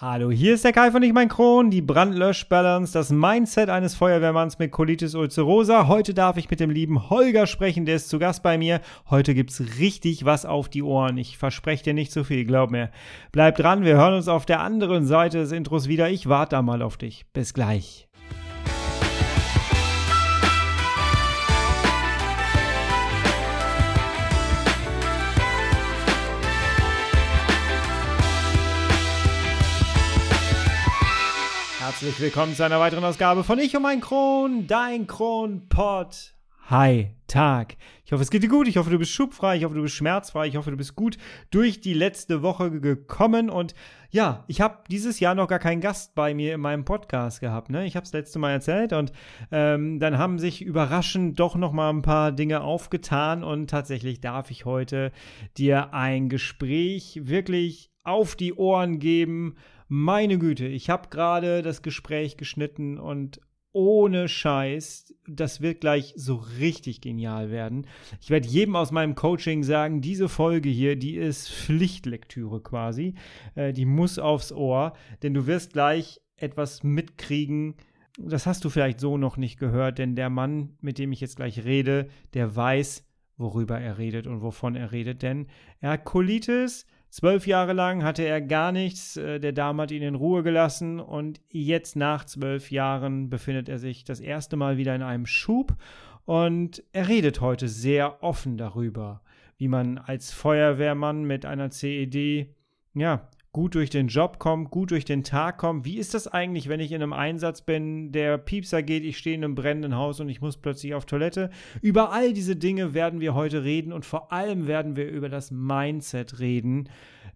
Hallo, hier ist der Kai von Ich mein Kron, die Brandlöschbalance, das Mindset eines Feuerwehrmanns mit Colitis ulcerosa. Heute darf ich mit dem lieben Holger sprechen, der ist zu Gast bei mir. Heute gibt's richtig was auf die Ohren. Ich verspreche dir nicht zu viel, glaub mir. Bleib dran, wir hören uns auf der anderen Seite des Intros wieder. Ich warte da mal auf dich. Bis gleich. Herzlich willkommen zu einer weiteren Ausgabe von Ich und mein Kron, dein Kronpott. Hi, Tag. Ich hoffe, es geht dir gut. Ich hoffe, du bist schubfrei. Ich hoffe, du bist schmerzfrei. Ich hoffe, du bist gut durch die letzte Woche gekommen. Und ja, ich habe dieses Jahr noch gar keinen Gast bei mir in meinem Podcast gehabt. Ne? Ich habe es letzte Mal erzählt und ähm, dann haben sich überraschend doch noch mal ein paar Dinge aufgetan und tatsächlich darf ich heute dir ein Gespräch wirklich auf die Ohren geben meine Güte, ich habe gerade das Gespräch geschnitten und ohne Scheiß, das wird gleich so richtig genial werden. Ich werde jedem aus meinem Coaching sagen, diese Folge hier, die ist Pflichtlektüre quasi. Äh, die muss aufs Ohr, denn du wirst gleich etwas mitkriegen. Das hast du vielleicht so noch nicht gehört, denn der Mann, mit dem ich jetzt gleich rede, der weiß, worüber er redet und wovon er redet, denn er hat Colitis, Zwölf Jahre lang hatte er gar nichts, äh, der Darm hat ihn in Ruhe gelassen und jetzt nach zwölf Jahren befindet er sich das erste Mal wieder in einem Schub und er redet heute sehr offen darüber, wie man als Feuerwehrmann mit einer CED ja, gut durch den Job kommt, gut durch den Tag kommt. Wie ist das eigentlich, wenn ich in einem Einsatz bin, der Piepser geht, ich stehe in einem brennenden Haus und ich muss plötzlich auf Toilette? Über all diese Dinge werden wir heute reden und vor allem werden wir über das Mindset reden.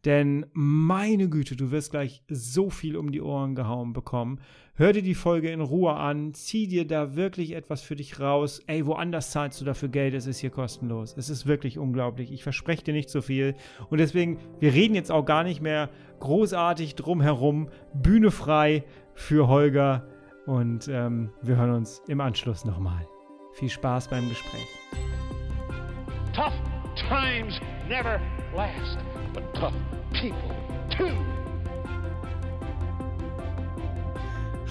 Denn meine Güte, du wirst gleich so viel um die Ohren gehauen bekommen. Hör dir die Folge in Ruhe an, zieh dir da wirklich etwas für dich raus. Ey, woanders zahlst du dafür Geld, es ist hier kostenlos. Es ist wirklich unglaublich. Ich verspreche dir nicht so viel. Und deswegen, wir reden jetzt auch gar nicht mehr großartig drumherum. Bühne frei für Holger. Und ähm, wir hören uns im Anschluss nochmal. Viel Spaß beim Gespräch. Tough times never last, but tough people too.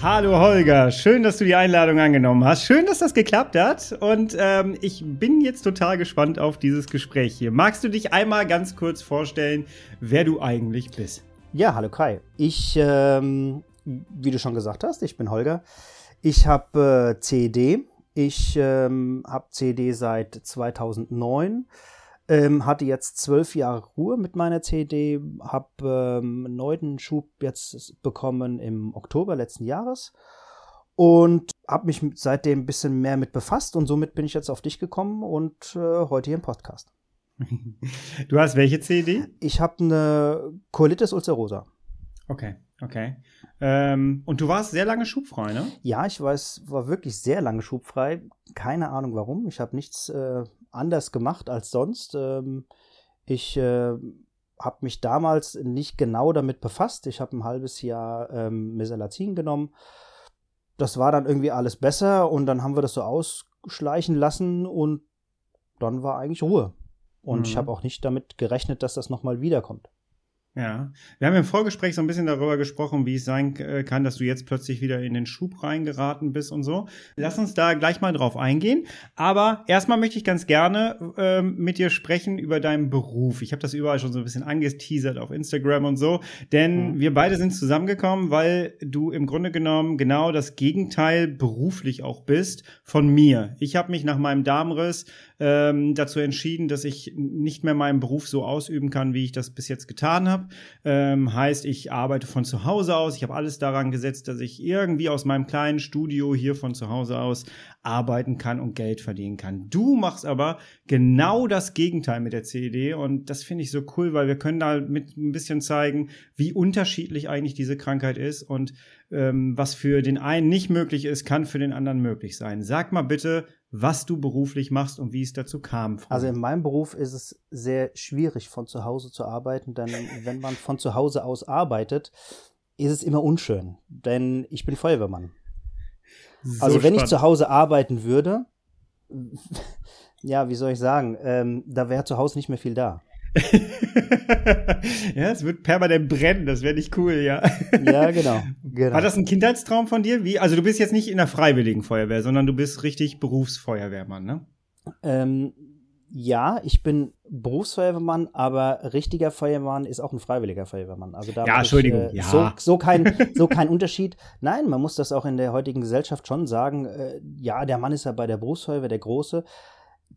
Hallo Holger, schön, dass du die Einladung angenommen hast. Schön, dass das geklappt hat. Und ähm, ich bin jetzt total gespannt auf dieses Gespräch hier. Magst du dich einmal ganz kurz vorstellen, wer du eigentlich bist? Ja, hallo Kai. Ich, ähm, wie du schon gesagt hast, ich bin Holger. Ich habe äh, CED. Ich ähm, habe CED seit 2009. Ähm, hatte jetzt zwölf Jahre Ruhe mit meiner CD, habe ähm, einen neuen Schub jetzt bekommen im Oktober letzten Jahres und habe mich seitdem ein bisschen mehr mit befasst und somit bin ich jetzt auf dich gekommen und äh, heute hier im Podcast. Du hast welche CD? Ich habe eine Colitis ulcerosa. Okay, okay. Ähm, und du warst sehr lange schubfrei, ne? Ja, ich weiß, war wirklich sehr lange schubfrei. Keine Ahnung warum. Ich habe nichts äh, anders gemacht als sonst. Ähm, ich äh, habe mich damals nicht genau damit befasst. Ich habe ein halbes Jahr ähm, Mesalazin genommen. Das war dann irgendwie alles besser und dann haben wir das so ausschleichen lassen und dann war eigentlich Ruhe. Und mhm. ich habe auch nicht damit gerechnet, dass das nochmal wiederkommt. Ja, wir haben im Vorgespräch so ein bisschen darüber gesprochen, wie es sein äh, kann, dass du jetzt plötzlich wieder in den Schub reingeraten bist und so. Lass uns da gleich mal drauf eingehen. Aber erstmal möchte ich ganz gerne ähm, mit dir sprechen über deinen Beruf. Ich habe das überall schon so ein bisschen angeteasert auf Instagram und so, denn mhm. wir beide sind zusammengekommen, weil du im Grunde genommen genau das Gegenteil beruflich auch bist von mir. Ich habe mich nach meinem Darmriss ähm, dazu entschieden, dass ich nicht mehr meinen Beruf so ausüben kann, wie ich das bis jetzt getan habe. Ähm, heißt, ich arbeite von zu Hause aus. Ich habe alles daran gesetzt, dass ich irgendwie aus meinem kleinen Studio hier von zu Hause aus arbeiten kann und Geld verdienen kann. Du machst aber genau das Gegenteil mit der CED und das finde ich so cool, weil wir können da mit ein bisschen zeigen, wie unterschiedlich eigentlich diese Krankheit ist und ähm, was für den einen nicht möglich ist, kann für den anderen möglich sein. Sag mal bitte, was du beruflich machst und wie es dazu kam. Früher. Also in meinem Beruf ist es sehr schwierig, von zu Hause zu arbeiten, denn wenn man von zu Hause aus arbeitet, ist es immer unschön, denn ich bin Feuerwehrmann. So also wenn spannend. ich zu Hause arbeiten würde, ja, wie soll ich sagen, ähm, da wäre zu Hause nicht mehr viel da. ja, es wird permanent brennen, das wäre nicht cool, ja. Ja, genau, genau. War das ein Kindheitstraum von dir? Wie? Also du bist jetzt nicht in der Freiwilligen Feuerwehr, sondern du bist richtig Berufsfeuerwehrmann, ne? Ähm, ja, ich bin Berufsfeuerwehrmann, aber richtiger Feuerwehrmann ist auch ein freiwilliger Feuerwehrmann. Also da ja, Entschuldigung, ich, äh, ja. So, so, kein, so kein Unterschied. Nein, man muss das auch in der heutigen Gesellschaft schon sagen. Äh, ja, der Mann ist ja bei der Berufsfeuerwehr der Große.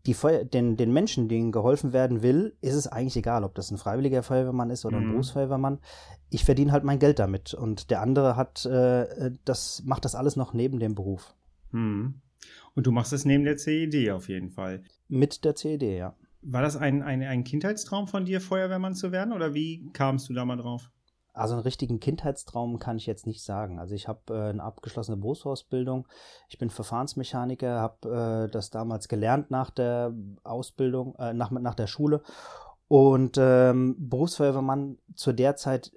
Die Feuer, den, den Menschen, denen geholfen werden will, ist es eigentlich egal, ob das ein freiwilliger Feuerwehrmann ist oder ein Mhm. Berufsfeuerwehrmann. Ich verdiene halt mein Geld damit und der andere hat, äh, das macht das alles noch neben dem Beruf. Hm. Und du machst es neben der CED auf jeden Fall. Mit der CED, ja. War das ein, ein, ein Kindheitstraum von dir, Feuerwehrmann zu werden? Oder wie kamst du da mal drauf? Also einen richtigen Kindheitstraum kann ich jetzt nicht sagen. Also ich habe äh, eine abgeschlossene Berufsausbildung. Ich bin Verfahrensmechaniker, habe äh, das damals gelernt nach der Ausbildung, äh, nach, nach der Schule. Und ähm, Berufsfeuerwehrmann zu der Zeit,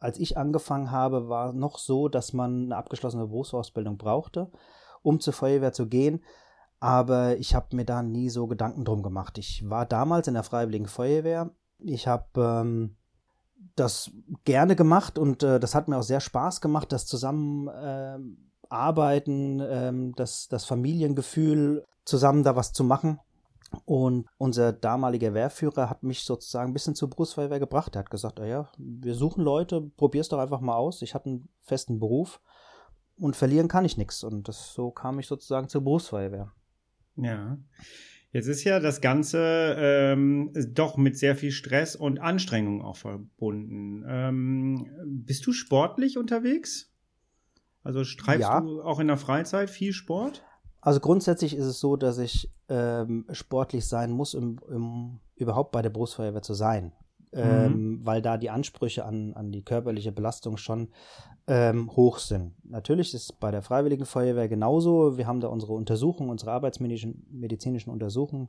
als ich angefangen habe, war noch so, dass man eine abgeschlossene Berufsausbildung brauchte, um zur Feuerwehr zu gehen. Aber ich habe mir da nie so Gedanken drum gemacht. Ich war damals in der Freiwilligen Feuerwehr. Ich habe ähm, das gerne gemacht und äh, das hat mir auch sehr Spaß gemacht, das Zusammenarbeiten, äh, arbeiten, ähm, das, das Familiengefühl, zusammen da was zu machen. Und unser damaliger Wehrführer hat mich sozusagen ein bisschen zur Berufsfeuerwehr gebracht. Er hat gesagt, "Ah ja, wir suchen Leute, probier's doch einfach mal aus. Ich hatte einen festen Beruf und verlieren kann ich nichts. Und das, so kam ich sozusagen zur Berufsfeuerwehr. Ja. Jetzt ist ja das Ganze ähm, doch mit sehr viel Stress und Anstrengung auch verbunden. Ähm, bist du sportlich unterwegs? Also treibst Ja. du auch in der Freizeit viel Sport? Also grundsätzlich ist es so, dass ich ähm, sportlich sein muss, um, um überhaupt bei der Berufsfeuerwehr zu sein. Ähm, weil da die Ansprüche an, an die körperliche Belastung schon ähm, hoch sind. Natürlich ist es bei der Freiwilligen Feuerwehr genauso. Wir haben da unsere Untersuchungen, unsere arbeitsmedizinischen medizinischen Untersuchungen,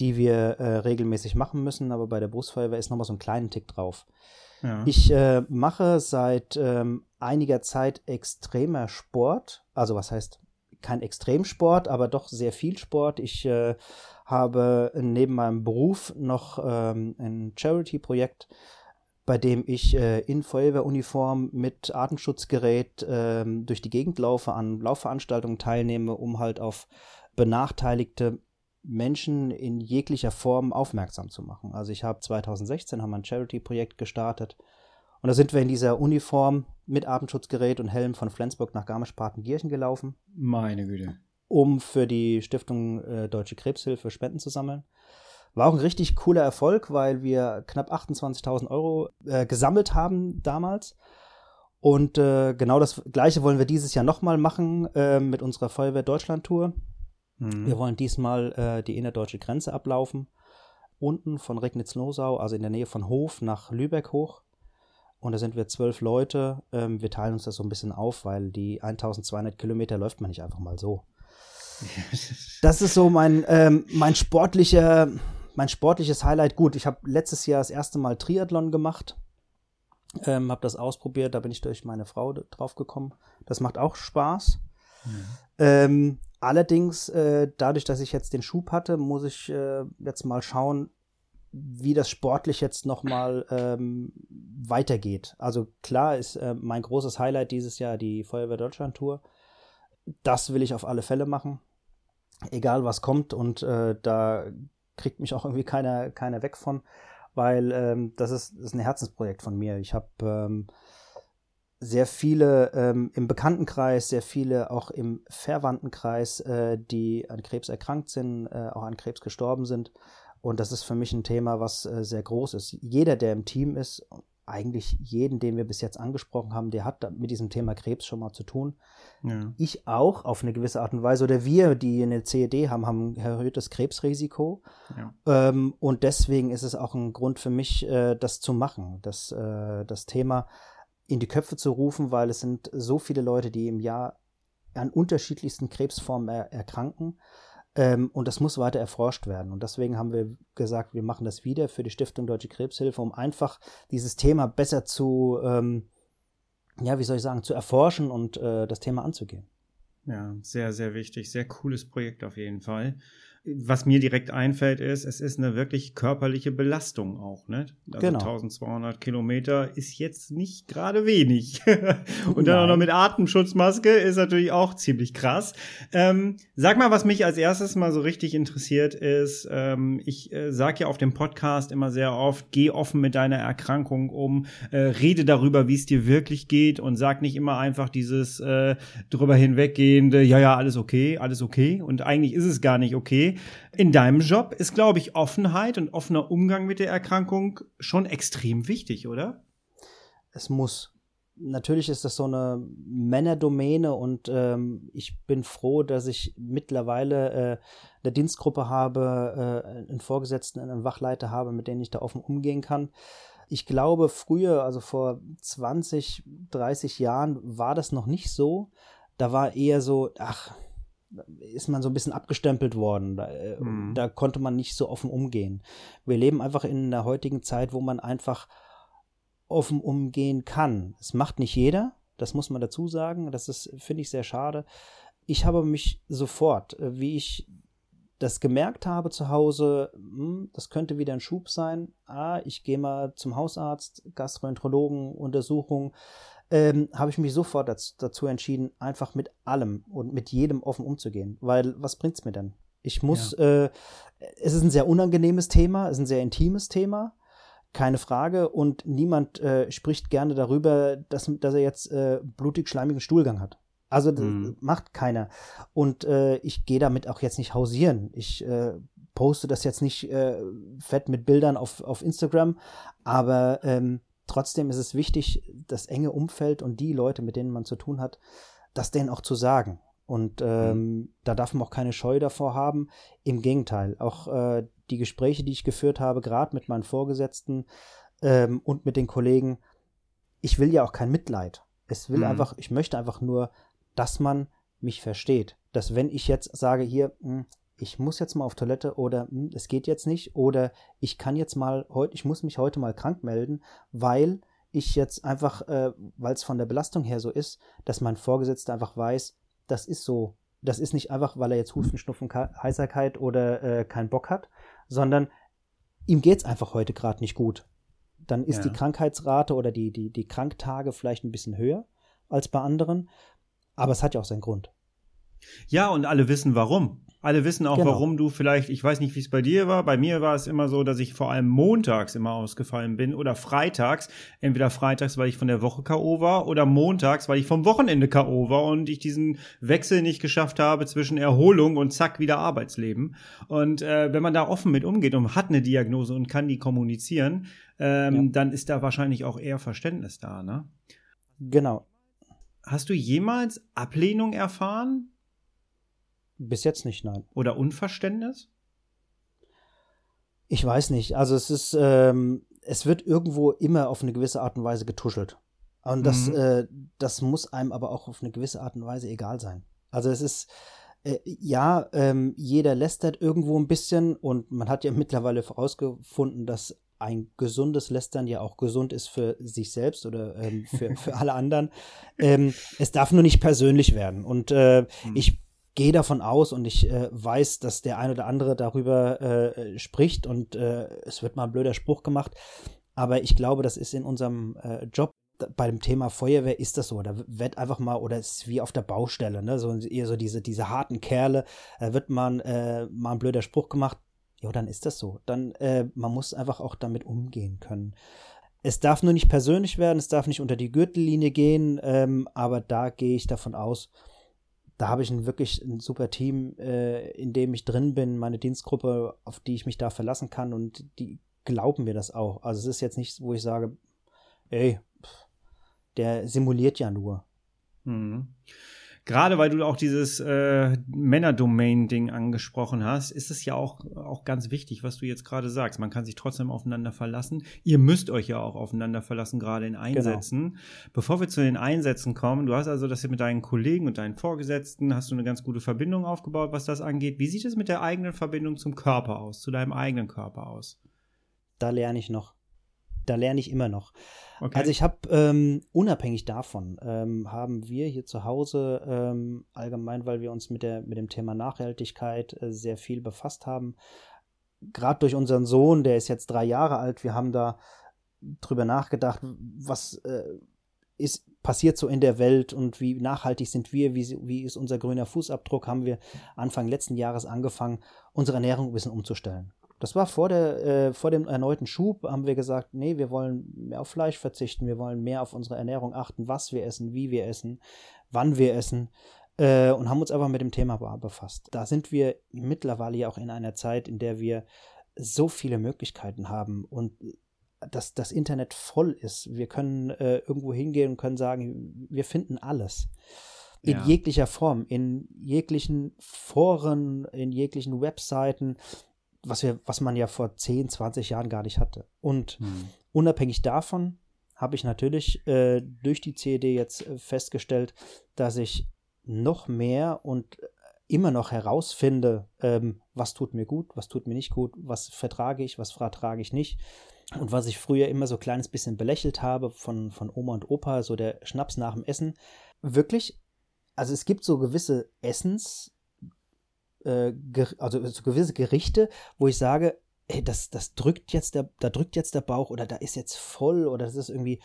die wir äh, regelmäßig machen müssen, aber bei der Berufsfeuerwehr ist nochmal so ein kleinen Tick drauf. Ja. Ich äh, mache seit ähm, einiger Zeit extremer Sport. Also was heißt kein Extremsport, aber doch sehr viel Sport. Ich äh, habe neben meinem Beruf noch ähm, ein Charity-Projekt, bei dem ich äh, in Feuerwehruniform mit Atemschutzgerät ähm, durch die Gegend laufe, an Laufveranstaltungen teilnehme, um halt auf benachteiligte Menschen in jeglicher Form aufmerksam zu machen. Also ich habe 2016 haben wir ein Charity-Projekt gestartet und da sind wir in dieser Uniform mit Atemschutzgerät und Helm von Flensburg nach Garmisch-Partenkirchen gelaufen, Meine Güte. um für die Stiftung äh, Deutsche Krebshilfe Spenden zu sammeln. War auch ein richtig cooler Erfolg, weil wir knapp 28.000 Euro äh, gesammelt haben damals. Und äh, genau das Gleiche wollen wir dieses Jahr nochmal machen äh, mit unserer Feuerwehr Deutschland-Tour. Mhm. Wir wollen diesmal äh, die innerdeutsche Grenze ablaufen. Unten von Regnitz-Losau, also in der Nähe von Hof nach Lübeck hoch. Und da sind wir zwölf Leute. Ähm, wir teilen uns das so ein bisschen auf, weil die 1200 Kilometer läuft man nicht einfach mal so. Das ist so mein, ähm, mein sportlicher, mein sportliches Highlight. Gut, ich habe letztes Jahr das erste Mal Triathlon gemacht. Ähm, habe das ausprobiert, da bin ich durch meine Frau drauf gekommen. Das macht auch Spaß. Ähm, allerdings, äh, dadurch, dass ich jetzt den Schub hatte, muss ich äh, jetzt mal schauen, wie das sportlich jetzt nochmal ähm, weitergeht. Also klar ist äh, mein großes Highlight dieses Jahr die Feuerwehr Deutschland Tour. Das will ich auf alle Fälle machen, egal was kommt. Und äh, da kriegt mich auch irgendwie keiner, keiner weg von, weil ähm, das, ist, das ist ein Herzensprojekt von mir. Ich habe ähm, sehr viele ähm, im Bekanntenkreis, sehr viele auch im Verwandtenkreis, äh, die an Krebs erkrankt sind, äh, auch an Krebs gestorben sind. Und das ist für mich ein Thema, was äh, sehr groß ist. Jeder, der im Team ist, eigentlich jeden, den wir bis jetzt angesprochen haben, der hat mit diesem Thema Krebs schon mal zu tun. Ja. Ich auch auf eine gewisse Art und Weise. Oder wir, die eine CED haben, haben ein erhöhtes Krebsrisiko. Ja. Ähm, und deswegen ist es auch ein Grund für mich, äh, das zu machen, das, äh, das Thema in die Köpfe zu rufen, weil es sind so viele Leute, die im Jahr an unterschiedlichsten Krebsformen er erkranken. Ähm, und das muss weiter erforscht werden. Und deswegen haben wir gesagt, wir machen das wieder für die Stiftung Deutsche Krebshilfe, um einfach dieses Thema besser zu, ähm, ja, wie soll ich sagen, zu erforschen und äh, das Thema anzugehen. Ja, sehr, sehr wichtig. Sehr cooles Projekt auf jeden Fall. Was mir direkt einfällt, ist, es ist eine wirklich körperliche Belastung auch, ne? Also Genau. 1200 Kilometer ist jetzt nicht gerade wenig. Und dann auch Nein. noch mit Atemschutzmaske ist natürlich auch ziemlich krass. Ähm, sag mal, was mich als erstes mal so richtig interessiert ist, ähm, ich äh, sag ja auf dem Podcast immer sehr oft, geh offen mit deiner Erkrankung um, äh, rede darüber, wie es dir wirklich geht und sag nicht immer einfach dieses äh, drüber hinweggehende, ja, ja, alles okay, alles okay. Und eigentlich ist es gar nicht okay. In deinem Job ist, glaube ich, Offenheit und offener Umgang mit der Erkrankung schon extrem wichtig, oder? es muss. Natürlich ist das so eine Männerdomäne und ähm, ich bin froh, dass ich mittlerweile äh, eine Dienstgruppe habe, äh, einen Vorgesetzten, einen Wachleiter habe, mit denen ich da offen umgehen kann. Ich glaube, früher, also vor 20, 30 Jahren, war das noch nicht so. Da war eher so, ach, ist man so ein bisschen abgestempelt worden. Da, äh, Mhm. da konnte man nicht so offen umgehen. Wir leben einfach in der heutigen Zeit, wo man einfach offen umgehen kann. Es macht nicht jeder, das muss man dazu sagen. Das ist, finde ich, sehr schade. Ich habe mich sofort, äh, wie ich das gemerkt habe zu Hause, hm, das könnte wieder ein Schub sein. Ah, ich gehe mal zum Hausarzt, Gastroenterologen, Untersuchung. Ähm, habe ich mich sofort dazu, dazu entschieden, einfach mit allem und mit jedem offen umzugehen. Weil was bringt's mir denn? Ich muss, äh, es ist ein sehr unangenehmes Thema, es ist ein sehr intimes Thema keine Frage. Und niemand äh, spricht gerne darüber, dass, dass er jetzt äh, blutig-schleimigen Stuhlgang hat. Also das Mhm. macht keiner. Und äh, ich gehe damit auch jetzt nicht hausieren. Ich äh, poste das jetzt nicht äh, fett mit Bildern auf, auf Instagram, aber ähm, trotzdem ist es wichtig, das enge Umfeld und die Leute, mit denen man zu tun hat, das denen auch zu sagen. Und ähm, da darf man auch keine Scheu davor haben. Im Gegenteil, auch äh, die Gespräche, die ich geführt habe, gerade mit meinen Vorgesetzten ähm, und mit den Kollegen, ich will ja auch kein Mitleid. Es will Mhm. einfach, ich möchte einfach nur, dass man mich versteht. Dass wenn ich jetzt sage, hier, hm, ich muss jetzt mal auf Toilette oder hm, es geht jetzt nicht oder ich kann jetzt mal heute, ich muss mich heute mal krank melden, weil ich jetzt einfach, äh, weil es von der Belastung her so ist, dass mein Vorgesetzter einfach weiß, das ist so. Das ist nicht einfach, weil er jetzt Husten, Schnupfen, Heiserkeit oder äh, keinen Bock hat, sondern ihm geht's einfach heute gerade nicht gut. Dann ist Ja. die Krankheitsrate oder die, die, die Kranktage vielleicht ein bisschen höher als bei anderen, aber es hat ja auch seinen Grund. Ja, und alle wissen warum. Alle wissen auch, Genau. warum du vielleicht, ich weiß nicht, wie es bei dir war. Bei mir war es immer so, dass ich vor allem montags immer ausgefallen bin oder freitags. Entweder freitags, weil ich von der Woche K.O. war oder montags, weil ich vom Wochenende K.O. war und ich diesen Wechsel nicht geschafft habe zwischen Erholung und zack, wieder Arbeitsleben. Und äh, wenn man da offen mit umgeht und hat eine Diagnose und kann die kommunizieren, ähm, Ja. dann ist da wahrscheinlich auch eher Verständnis da, ne? Genau. Hast du jemals Ablehnung erfahren Bis jetzt nicht, nein. oder Unverständnis? Ich weiß nicht. Also es ist, ähm, es wird irgendwo immer auf eine gewisse Art und Weise getuschelt. Und das, Mhm. äh, das muss einem aber auch auf eine gewisse Art und Weise egal sein. Also es ist, äh, ja, ähm, jeder lästert irgendwo ein bisschen und man hat ja mittlerweile vorausgefunden, dass ein gesundes Lästern ja auch gesund ist für sich selbst oder ähm, für, für alle anderen. Ähm, es darf nur nicht persönlich werden. Und äh, ich gehe davon aus und ich äh, weiß, dass der ein oder andere darüber äh, spricht und äh, es wird mal ein blöder Spruch gemacht. Aber ich glaube, das ist in unserem äh, Job bei dem Thema Feuerwehr ist das so. Da wird einfach mal, oder es ist wie auf der Baustelle, ne? So eher so diese, diese harten Kerle, da wird man äh, mal ein blöder Spruch gemacht. Ja, dann ist das so. Dann, äh, man muss einfach auch damit umgehen können. Es darf nur nicht persönlich werden, es darf nicht unter die Gürtellinie gehen, ähm, aber da gehe ich davon aus, da habe ich ein wirklich ein super Team, äh, in dem ich drin bin, meine Dienstgruppe, auf die ich mich da verlassen kann und die glauben mir das auch. Also es ist jetzt nicht, wo ich sage, ey, pff, der simuliert ja nur. Mhm. Gerade weil du auch dieses äh, Männerdomain-Ding angesprochen hast, ist es ja auch, auch ganz wichtig, was du jetzt gerade sagst. Man kann sich trotzdem aufeinander verlassen. Ihr müsst euch ja auch aufeinander verlassen, gerade in Einsätzen. Bevor wir zu den Einsätzen kommen, du hast also das mit deinen Kollegen und deinen Vorgesetzten, hast du eine ganz gute Verbindung aufgebaut, was das angeht. Wie sieht es mit der eigenen Verbindung zum Körper aus, zu deinem eigenen Körper aus? Da lerne ich noch. Da lerne ich immer noch. Okay. Also ich habe ähm, unabhängig davon ähm, haben wir hier zu Hause ähm, allgemein, weil wir uns mit der mit dem Thema Nachhaltigkeit äh, sehr viel befasst haben. Gerade durch unseren Sohn, der ist jetzt drei Jahre alt, wir haben da drüber nachgedacht, was äh, ist passiert so in der Welt und wie nachhaltig sind wir, wie, wie ist unser grüner Fußabdruck, haben wir Anfang letzten Jahres angefangen, unsere Ernährung ein bisschen umzustellen. Das war vor, der, äh, vor dem erneuten Schub, haben wir gesagt, nee, wir wollen mehr auf Fleisch verzichten, wir wollen mehr auf unsere Ernährung achten, was wir essen, wie wir essen, wann wir essen äh, und haben uns einfach mit dem Thema befasst. Da sind wir mittlerweile ja auch in einer Zeit, in der wir so viele Möglichkeiten haben und dass das Internet voll ist. Wir können äh, irgendwo hingehen und können sagen, wir finden alles. In ja. jeglicher Form, in jeglichen Foren, in jeglichen Webseiten, was wir, was man ja vor 10, 20 Jahren gar nicht hatte. Und hm. unabhängig davon habe ich natürlich äh, durch die CED jetzt äh, festgestellt, dass ich noch mehr und immer noch herausfinde, ähm, was tut mir gut, was tut mir nicht gut, was vertrage ich, was vertrage ich nicht. Und was ich früher immer so ein kleines bisschen belächelt habe von, von Oma und Opa, so der Schnaps nach dem Essen, wirklich, also es gibt so gewisse Essens, äh, also so gewisse Gerichte, wo ich sage, ey, das, das drückt jetzt der, da drückt jetzt der Bauch oder da ist jetzt voll oder das ist irgendwie,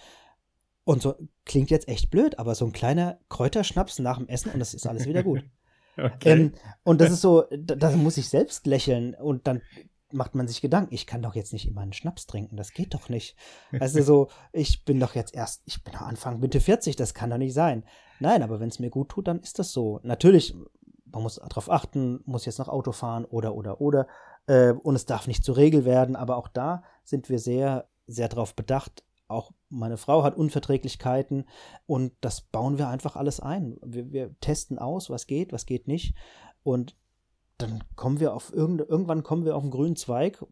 und so klingt jetzt echt blöd, aber so ein kleiner Kräuterschnaps nach dem Essen und das ist alles wieder gut. Okay. Ähm, und das ist so, da, da, muss ich selbst lächeln und dann macht man sich Gedanken, ich kann doch jetzt nicht immer einen Schnaps trinken, das geht doch nicht. Also so, ich bin doch jetzt erst, ich bin Anfang Mitte 40, das kann doch nicht sein. Nein, aber wenn es mir gut tut, dann ist das so. Natürlich, man muss darauf achten, muss jetzt noch Auto fahren oder, oder, oder. Äh, und es darf nicht zur Regel werden, aber auch da sind wir sehr, sehr darauf bedacht. Auch meine Frau hat Unverträglichkeiten und das bauen wir einfach alles ein. Wir, wir testen aus, was geht, was geht nicht. Und dann kommen wir auf irgend, irgendwann kommen wir auf einen grünen Zweig.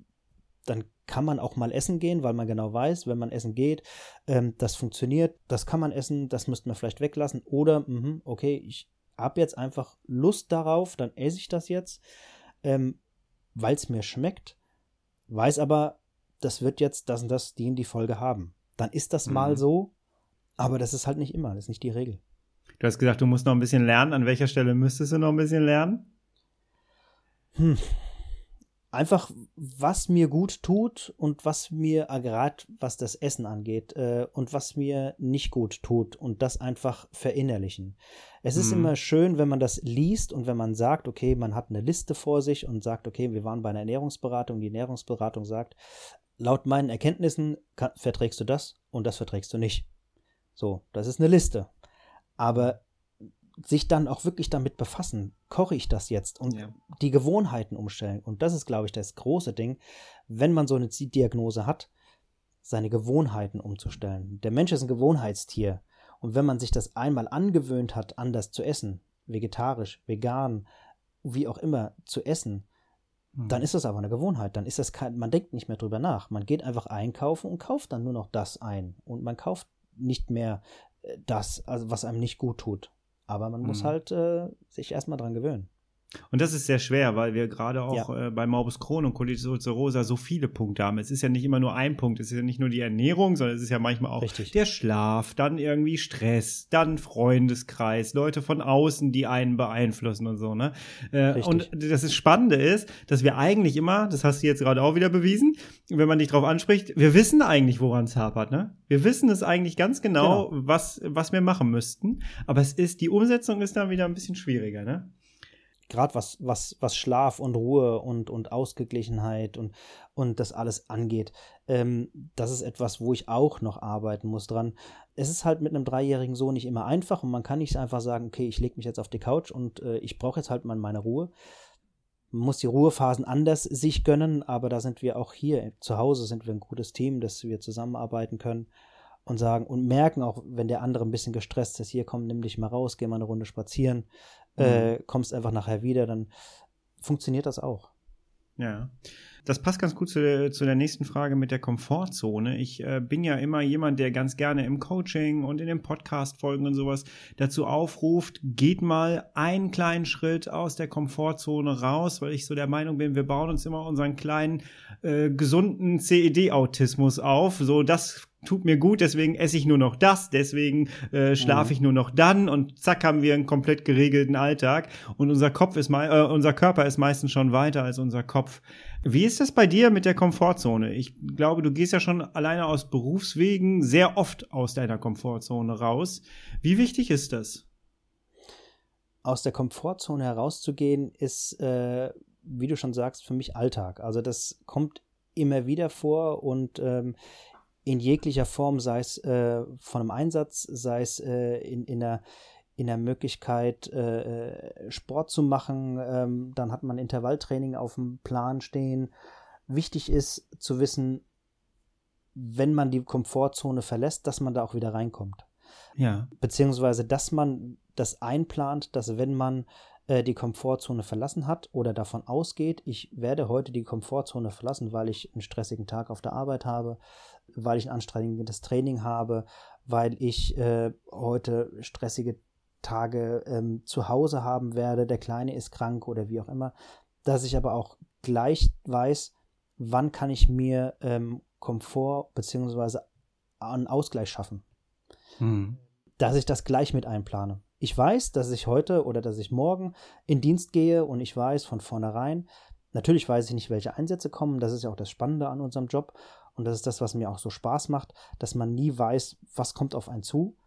Dann kann man auch mal essen gehen, weil man genau weiß, wenn man essen geht, ähm, das funktioniert, das kann man essen, das müsste man vielleicht weglassen. Oder, mh, okay, ich habe jetzt einfach Lust darauf, dann esse ich das jetzt, ähm, weil es mir schmeckt, weiß aber, das wird jetzt das und das die in die Folge haben. Dann ist das mhm. mal so, aber das ist halt nicht immer, das ist nicht die Regel. Du hast gesagt, du musst noch ein bisschen lernen. An welcher Stelle müsstest du noch ein bisschen lernen? Hm. Einfach, was mir gut tut und was mir, äh, gerade was das Essen angeht, äh, und was mir nicht gut tut und das einfach verinnerlichen. Es ist mhm. immer schön, wenn man das liest und wenn man sagt, okay, man hat eine Liste vor sich und sagt, okay, wir waren bei einer Ernährungsberatung, die Ernährungsberatung sagt, laut meinen Erkenntnissen kann, verträgst du das und das verträgst du nicht. So, das ist eine Liste. Aber sich dann auch wirklich damit befassen, koche ich das jetzt und ja. die Gewohnheiten umstellen. Und das ist, glaube ich, das große Ding, wenn man so eine Diagnose hat, seine Gewohnheiten umzustellen. Der Mensch ist ein Gewohnheitstier. Und wenn man sich das einmal angewöhnt hat, anders zu essen, vegetarisch, vegan, wie auch immer zu essen, mhm. dann ist das aber eine Gewohnheit. Dann ist das kein, man denkt nicht mehr drüber nach. Man geht einfach einkaufen und kauft dann nur noch das ein. Und man kauft nicht mehr äh, das, also was einem nicht gut tut. Aber man mhm. muss halt äh, sich erstmal dran gewöhnen. Und das ist sehr schwer, weil wir gerade auch ja. äh, bei Morbus Crohn und Colitis ulcerosa so viele Punkte haben. Es ist ja nicht immer nur ein Punkt. Es ist ja nicht nur die Ernährung, sondern es ist ja manchmal auch Richtig. der Schlaf, dann irgendwie Stress, dann Freundeskreis, Leute von außen, die einen beeinflussen und so. Ne? Äh, und das ist Spannende ist, dass wir eigentlich immer, das hast du jetzt gerade auch wieder bewiesen, wenn man dich drauf anspricht, wir wissen eigentlich, woran es hapert. Ne? Wir wissen es eigentlich ganz genau, genau, was was wir machen müssten. Aber es ist die Umsetzung ist dann wieder ein bisschen schwieriger. Ne? Gerade was, was, was Schlaf und Ruhe und, und Ausgeglichenheit und, und das alles angeht, ähm, das ist etwas, wo ich auch noch arbeiten muss dran. Es ist halt mit einem dreijährigen Sohn nicht immer einfach und man kann nicht einfach sagen, okay, ich lege mich jetzt auf die Couch und äh, ich brauche jetzt halt mal meine Ruhe. Man muss die Ruhephasen anders sich gönnen, aber da sind wir auch hier zu Hause, sind wir ein gutes Team, dass wir zusammenarbeiten können und sagen und merken auch, wenn der andere ein bisschen gestresst ist, hier komm, nimm dich mal raus, geh mal eine Runde spazieren. Äh, kommst einfach nachher wieder, dann funktioniert das auch. Ja. Das passt ganz gut zu der, zu der nächsten Frage mit der Komfortzone. Ich äh, bin ja immer jemand, der ganz gerne im Coaching und in den Podcast-Folgen und sowas dazu aufruft, geht mal einen kleinen Schritt aus der Komfortzone raus, weil ich so der Meinung bin, wir bauen uns immer unseren kleinen, äh, gesunden CED-Autismus auf. So, das tut mir gut, deswegen esse ich nur noch das, deswegen äh, schlafe mhm. ich nur noch dann und zack haben wir einen komplett geregelten Alltag und unser Kopf ist äh, unser Körper ist meistens schon weiter als unser Kopf. Wie ist das bei dir mit der Komfortzone? Ich glaube, du gehst ja schon alleine aus Berufswegen sehr oft aus deiner Komfortzone raus. Wie wichtig ist das? Aus der Komfortzone herauszugehen ist, äh, wie du schon sagst, für mich Alltag. Also das kommt immer wieder vor und ähm, in jeglicher Form, sei es äh, von einem Einsatz, sei es äh, in, in, der, in der Möglichkeit, äh, äh, Sport zu machen. Ähm, dann hat man Intervalltraining auf dem Plan stehen. Wichtig ist zu wissen, wenn man die Komfortzone verlässt, dass man da auch wieder reinkommt. Ja. Beziehungsweise, dass man das einplant, dass wenn man äh, die Komfortzone verlassen hat oder davon ausgeht, ich werde heute die Komfortzone verlassen, weil ich einen stressigen Tag auf der Arbeit habe, weil ich ein anstrengendes Training habe, weil ich äh, heute stressige Tage ähm, zu Hause haben werde, der Kleine ist krank oder wie auch immer, dass ich aber auch gleich weiß, wann kann ich mir ähm, Komfort bzw. einen Ausgleich schaffen. Hm. Dass ich das gleich mit einplane ich weiß, dass ich heute oder dass ich morgen in Dienst gehe und ich weiß von vornherein, natürlich weiß ich nicht, welche Einsätze kommen, das ist ja auch das Spannende an unserem Job und das ist das, was mir auch so Spaß macht, dass man nie weiß, was kommt auf einen zu,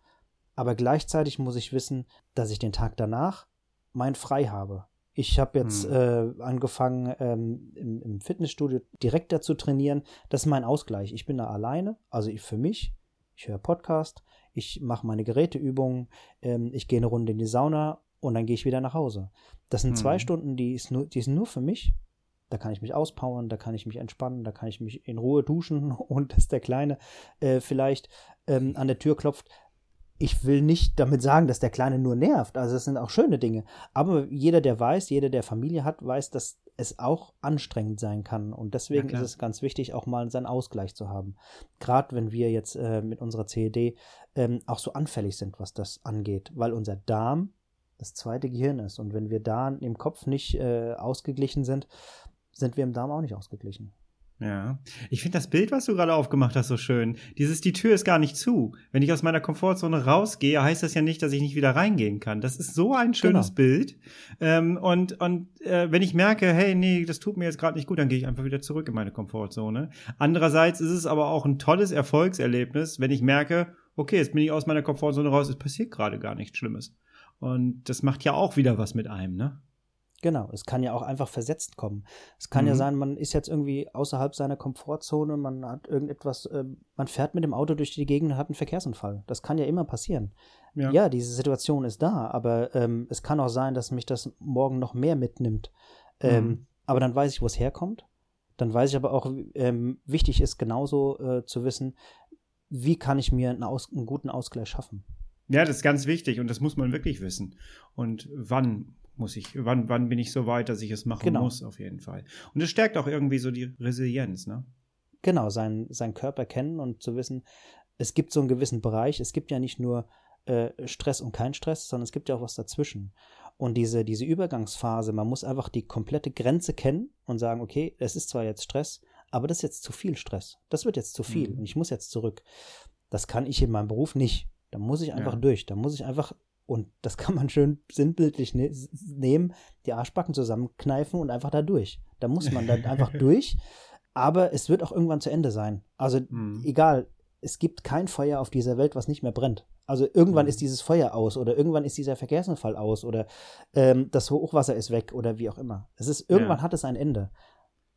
aber gleichzeitig muss ich wissen, dass ich den Tag danach mein frei habe. Ich habe jetzt hm. äh, angefangen, ähm, im, im, Fitnessstudio direkter zu trainieren. Das ist mein Ausgleich. Ich bin da alleine, also ich für mich. Ich höre Podcast, ich mache meine Geräteübungen, ähm, ich gehe eine Runde in die Sauna und dann gehe ich wieder nach Hause. Das sind hm. zwei Stunden, die, ist nur, die sind nur für mich. Da kann ich mich auspowern, da kann ich mich entspannen, da kann ich mich in Ruhe duschen und dass der Kleine äh, vielleicht ähm, an der Tür klopft. Ich will nicht damit sagen, dass der Kleine nur nervt. Also es sind auch schöne Dinge. Aber jeder, der weiß, jeder, der Familie hat, weiß, dass es auch anstrengend sein kann. Und deswegen ja, ist es ganz wichtig, auch mal seinen Ausgleich zu haben. Gerade wenn wir jetzt äh, mit unserer CED ähm, auch so anfällig sind, was das angeht, weil unser Darm das zweite Gehirn ist. Und wenn wir da im Kopf nicht äh, ausgeglichen sind, sind wir im Darm auch nicht ausgeglichen. Ja, ich finde das Bild, was du gerade aufgemacht hast, so schön. Dieses, die Tür ist gar nicht zu. Wenn ich aus meiner Komfortzone rausgehe, heißt das ja nicht, dass ich nicht wieder reingehen kann. Das ist so ein schönes genau. Bild. Ähm, und und äh, wenn ich merke, hey, nee, das tut mir jetzt gerade nicht gut, dann gehe ich einfach wieder zurück in meine Komfortzone. Andererseits ist es aber auch ein tolles Erfolgserlebnis, wenn ich merke, okay, jetzt bin ich aus meiner Komfortzone raus, es passiert gerade gar nichts Schlimmes. Und das macht ja auch wieder was mit einem, ne? Genau, es kann ja auch einfach versetzt kommen. Es kann mhm. ja sein, man ist jetzt irgendwie außerhalb seiner Komfortzone, man hat irgendetwas, äh, man fährt mit dem Auto durch die Gegend und hat einen Verkehrsunfall. Das kann ja immer passieren. Ja, ja diese Situation ist da, aber ähm, es kann auch sein, dass mich das morgen noch mehr mitnimmt. Ähm, mhm. Aber dann weiß ich, wo es herkommt. Dann weiß ich aber auch, ähm, wichtig ist genauso äh, zu wissen, wie kann ich mir einen, einen guten Ausgleich schaffen. Ja, das ist ganz wichtig und das muss man wirklich wissen. Und wann muss ich, wann, wann bin ich so weit, dass ich es machen genau. muss, auf jeden Fall. Und es stärkt auch irgendwie so die Resilienz, ne? Genau, sein, sein Körper kennen und zu wissen, es gibt so einen gewissen Bereich, es gibt ja nicht nur äh, Stress und kein Stress, sondern es gibt ja auch was dazwischen. Und diese, diese Übergangsphase, man muss einfach die komplette Grenze kennen und sagen, okay, es ist zwar jetzt Stress, aber das ist jetzt zu viel Stress. Das wird jetzt zu viel mhm. und ich muss jetzt zurück. Das kann ich in meinem Beruf nicht. Da muss ich einfach ja. durch. Da muss ich einfach und das kann man schön sinnbildlich ne nehmen, die Arschbacken zusammenkneifen und einfach da durch. Da muss man dann einfach durch. Aber es wird auch irgendwann zu Ende sein. Also mhm. egal, es gibt kein Feuer auf dieser Welt, was nicht mehr brennt. Also irgendwann mhm. ist dieses Feuer aus oder irgendwann ist dieser Verkehrsunfall aus oder ähm, das Hochwasser ist weg oder wie auch immer. Es ist irgendwann ja. hat es ein Ende.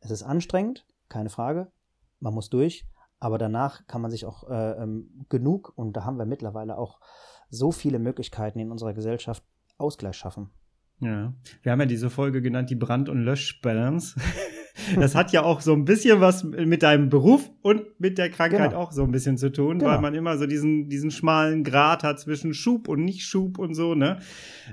Es ist anstrengend, keine Frage. Man muss durch, aber danach kann man sich auch äh, ähm, genug und da haben wir mittlerweile auch so viele Möglichkeiten in unserer Gesellschaft Ausgleich schaffen. Ja, wir haben ja diese Folge genannt, die Brand- und Löschbalance. Das hat ja auch so ein bisschen was mit deinem Beruf und mit der Krankheit Genau. auch so ein bisschen zu tun, Genau. weil man immer so diesen, diesen schmalen Grat hat zwischen Schub und Nicht-Schub und so, ne?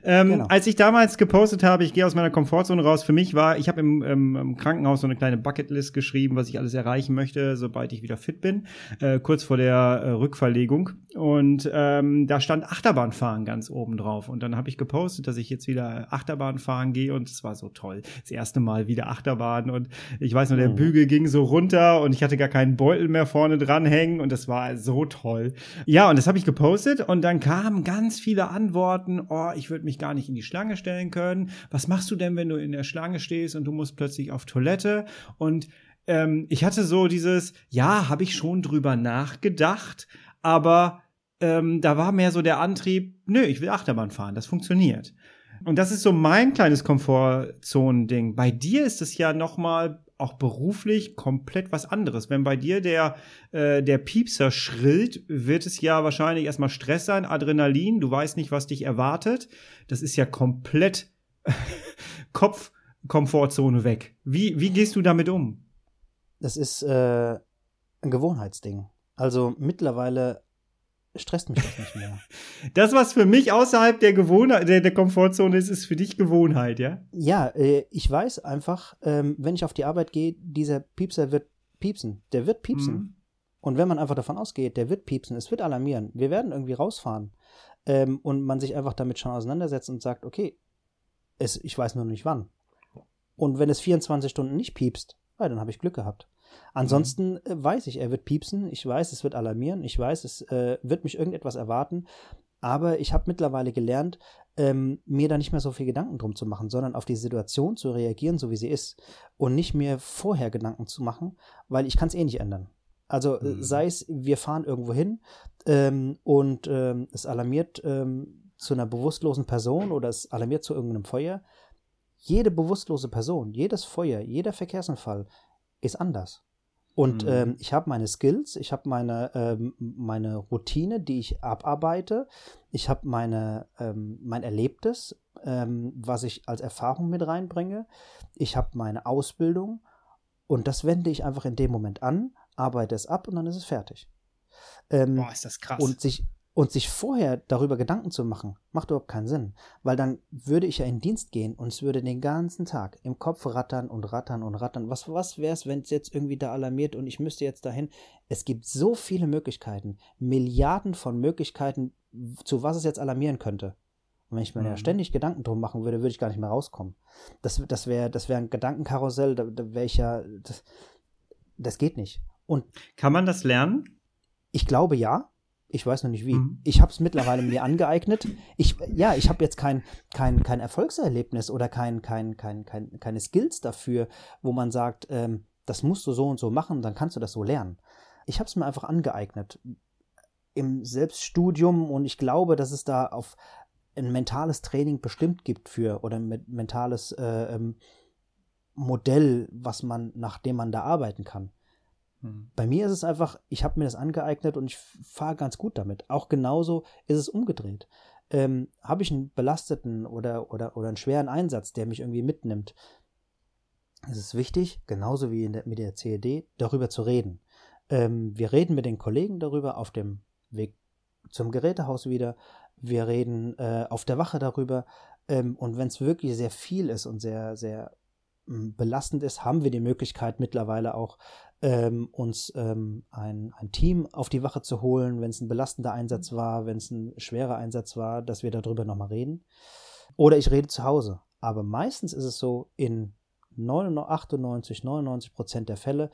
Ähm, Genau. Als ich damals gepostet habe, ich gehe aus meiner Komfortzone raus, für mich war, ich habe im, im, im Krankenhaus so eine kleine Bucketlist geschrieben, was ich alles erreichen möchte, sobald ich wieder fit bin, äh, kurz vor der äh, Rückverlegung. Und ähm, da stand Achterbahnfahren ganz oben drauf. Und dann habe ich gepostet, dass ich jetzt wieder Achterbahn fahren gehe und es war so toll. Das erste Mal wieder Achterbahn und ich weiß noch, der Mhm. Bügel ging so runter und ich hatte gar keinen Beutel mehr vorne dran hängen und das war so toll. Ja, und das habe ich gepostet und dann kamen ganz viele Antworten. Oh, ich würde mich gar nicht in die Schlange stellen können. Was machst du denn, wenn du in der Schlange stehst und du musst plötzlich auf Toilette? Und ähm, ich hatte so dieses, ja, habe ich schon drüber nachgedacht, aber ähm, da war mehr so der Antrieb, nö, ich will Achterbahn fahren, das funktioniert. Und das ist so mein kleines Komfortzonending. Bei dir ist es ja noch mal auch beruflich komplett was anderes. Wenn bei dir der, äh, der Piepser schrillt, wird es ja wahrscheinlich erstmal Stress sein, Adrenalin, du weißt nicht, was dich erwartet. Das ist ja komplett Kopfkomfortzone weg. Wie, wie gehst du damit um? Das ist äh, ein Gewohnheitsding. Also mittlerweile stresst mich das nicht mehr. Das, was für mich außerhalb der Gewohnheit, der, der Komfortzone ist, ist für dich Gewohnheit, ja? Ja, äh, ich weiß einfach, ähm, wenn ich auf die Arbeit gehe, dieser Piepser wird piepsen. Der wird piepsen. Mhm. Und wenn man einfach davon ausgeht, der wird piepsen, es wird alarmieren, wir werden irgendwie rausfahren ähm, und man sich einfach damit schon auseinandersetzt und sagt, okay, es, ich weiß nur nicht wann. Und wenn es 24 Stunden nicht piepst, ja, dann habe ich Glück gehabt. Ansonsten äh, weiß ich, er wird piepsen, ich weiß, es wird alarmieren, ich weiß, es äh, wird mich irgendetwas erwarten, aber ich habe mittlerweile gelernt, ähm, mir da nicht mehr so viel Gedanken drum zu machen, sondern auf die Situation zu reagieren, so wie sie ist und nicht mir vorher Gedanken zu machen, weil ich kann es eh nicht ändern. Also äh, Mhm. sei es, wir fahren irgendwo hin ähm, und ähm, es alarmiert ähm, zu einer bewusstlosen Person oder es alarmiert zu irgendeinem Feuer. Jede bewusstlose Person, jedes Feuer, jeder Verkehrsunfall ist anders. Und Mhm. ähm, ich habe meine Skills, ich habe meine, ähm, meine Routine, die ich abarbeite, ich habe meine, ähm, mein Erlebtes, ähm, was ich als Erfahrung mit reinbringe, ich habe meine Ausbildung und das wende ich einfach in dem Moment an, arbeite es ab und dann ist es fertig. Ähm, Boah, ist das krass. und sich, und sich vorher darüber Gedanken zu machen, macht überhaupt keinen Sinn. Weil dann würde ich ja in Dienst gehen und es würde den ganzen Tag im Kopf rattern und rattern und rattern. Was, was wäre es, wenn es jetzt irgendwie da alarmiert und ich müsste jetzt dahin? Es gibt so viele Möglichkeiten, Milliarden von Möglichkeiten, zu was es jetzt alarmieren könnte. Und wenn ich mir Mhm. ja ständig Gedanken drum machen würde, würde ich gar nicht mehr rauskommen. Das, das wäre das wär ein Gedankenkarussell, da, da wäre ich ja. Das, das geht nicht. Und Kann man das lernen? ich glaube ja. Ich weiß noch nicht wie. Mhm. Ich habe es mittlerweile mir angeeignet. Ich, ja, ich habe jetzt kein, kein, kein Erfolgserlebnis oder kein, kein, kein, kein, keine Skills dafür, wo man sagt, ähm, das musst du so und so machen, dann kannst du das so lernen. Ich habe es mir einfach angeeignet im Selbststudium und ich glaube, dass es da auf ein mentales Training bestimmt gibt für oder ein me- mentales äh, ähm, Modell, was man, nach dem man da arbeiten kann. Hm. Bei mir ist es einfach, ich habe mir das angeeignet und ich fahre ganz gut damit. Auch genauso ist es umgedreht. Ähm, habe ich einen belasteten oder, oder, oder einen schweren Einsatz, der mich irgendwie mitnimmt, ist es wichtig, genauso wie der, mit der CED, darüber zu reden. Ähm, wir reden mit den Kollegen darüber auf dem Weg zum Gerätehaus wieder. Wir reden äh, auf der Wache darüber. Ähm, und wenn es wirklich sehr viel ist und sehr, sehr m, belastend ist, haben wir die Möglichkeit mittlerweile auch ähm, uns ähm, ein, ein Team auf die Wache zu holen, wenn es ein belastender Einsatz war, wenn es ein schwerer Einsatz war, dass wir darüber nochmal reden. Oder ich rede zu Hause. Aber meistens ist es so, in 98, 99 Prozent der Fälle,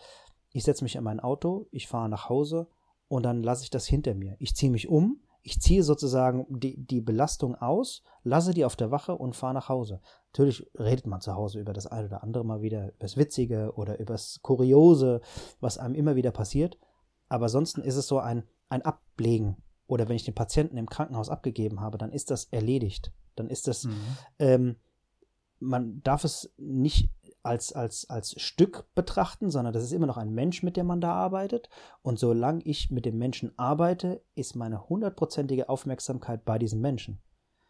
ich setze mich in mein Auto, ich fahre nach Hause und dann lasse ich das hinter mir. Ich ziehe mich um, ich ziehe sozusagen die, die Belastung aus, lasse die auf der Wache und fahre nach Hause. Natürlich redet man zu Hause über das eine oder andere mal wieder, über das Witzige oder über das Kuriose, was einem immer wieder passiert. Aber ansonsten ist es so ein, ein Ablegen. Oder wenn ich den Patienten im Krankenhaus abgegeben habe, dann ist das erledigt. Dann ist das, Mhm. ähm, man darf es nicht als, als, als Stück betrachten, sondern das ist immer noch ein Mensch, mit dem man da arbeitet. Und solange ich mit dem Menschen arbeite, ist meine hundertprozentige Aufmerksamkeit bei diesem Menschen.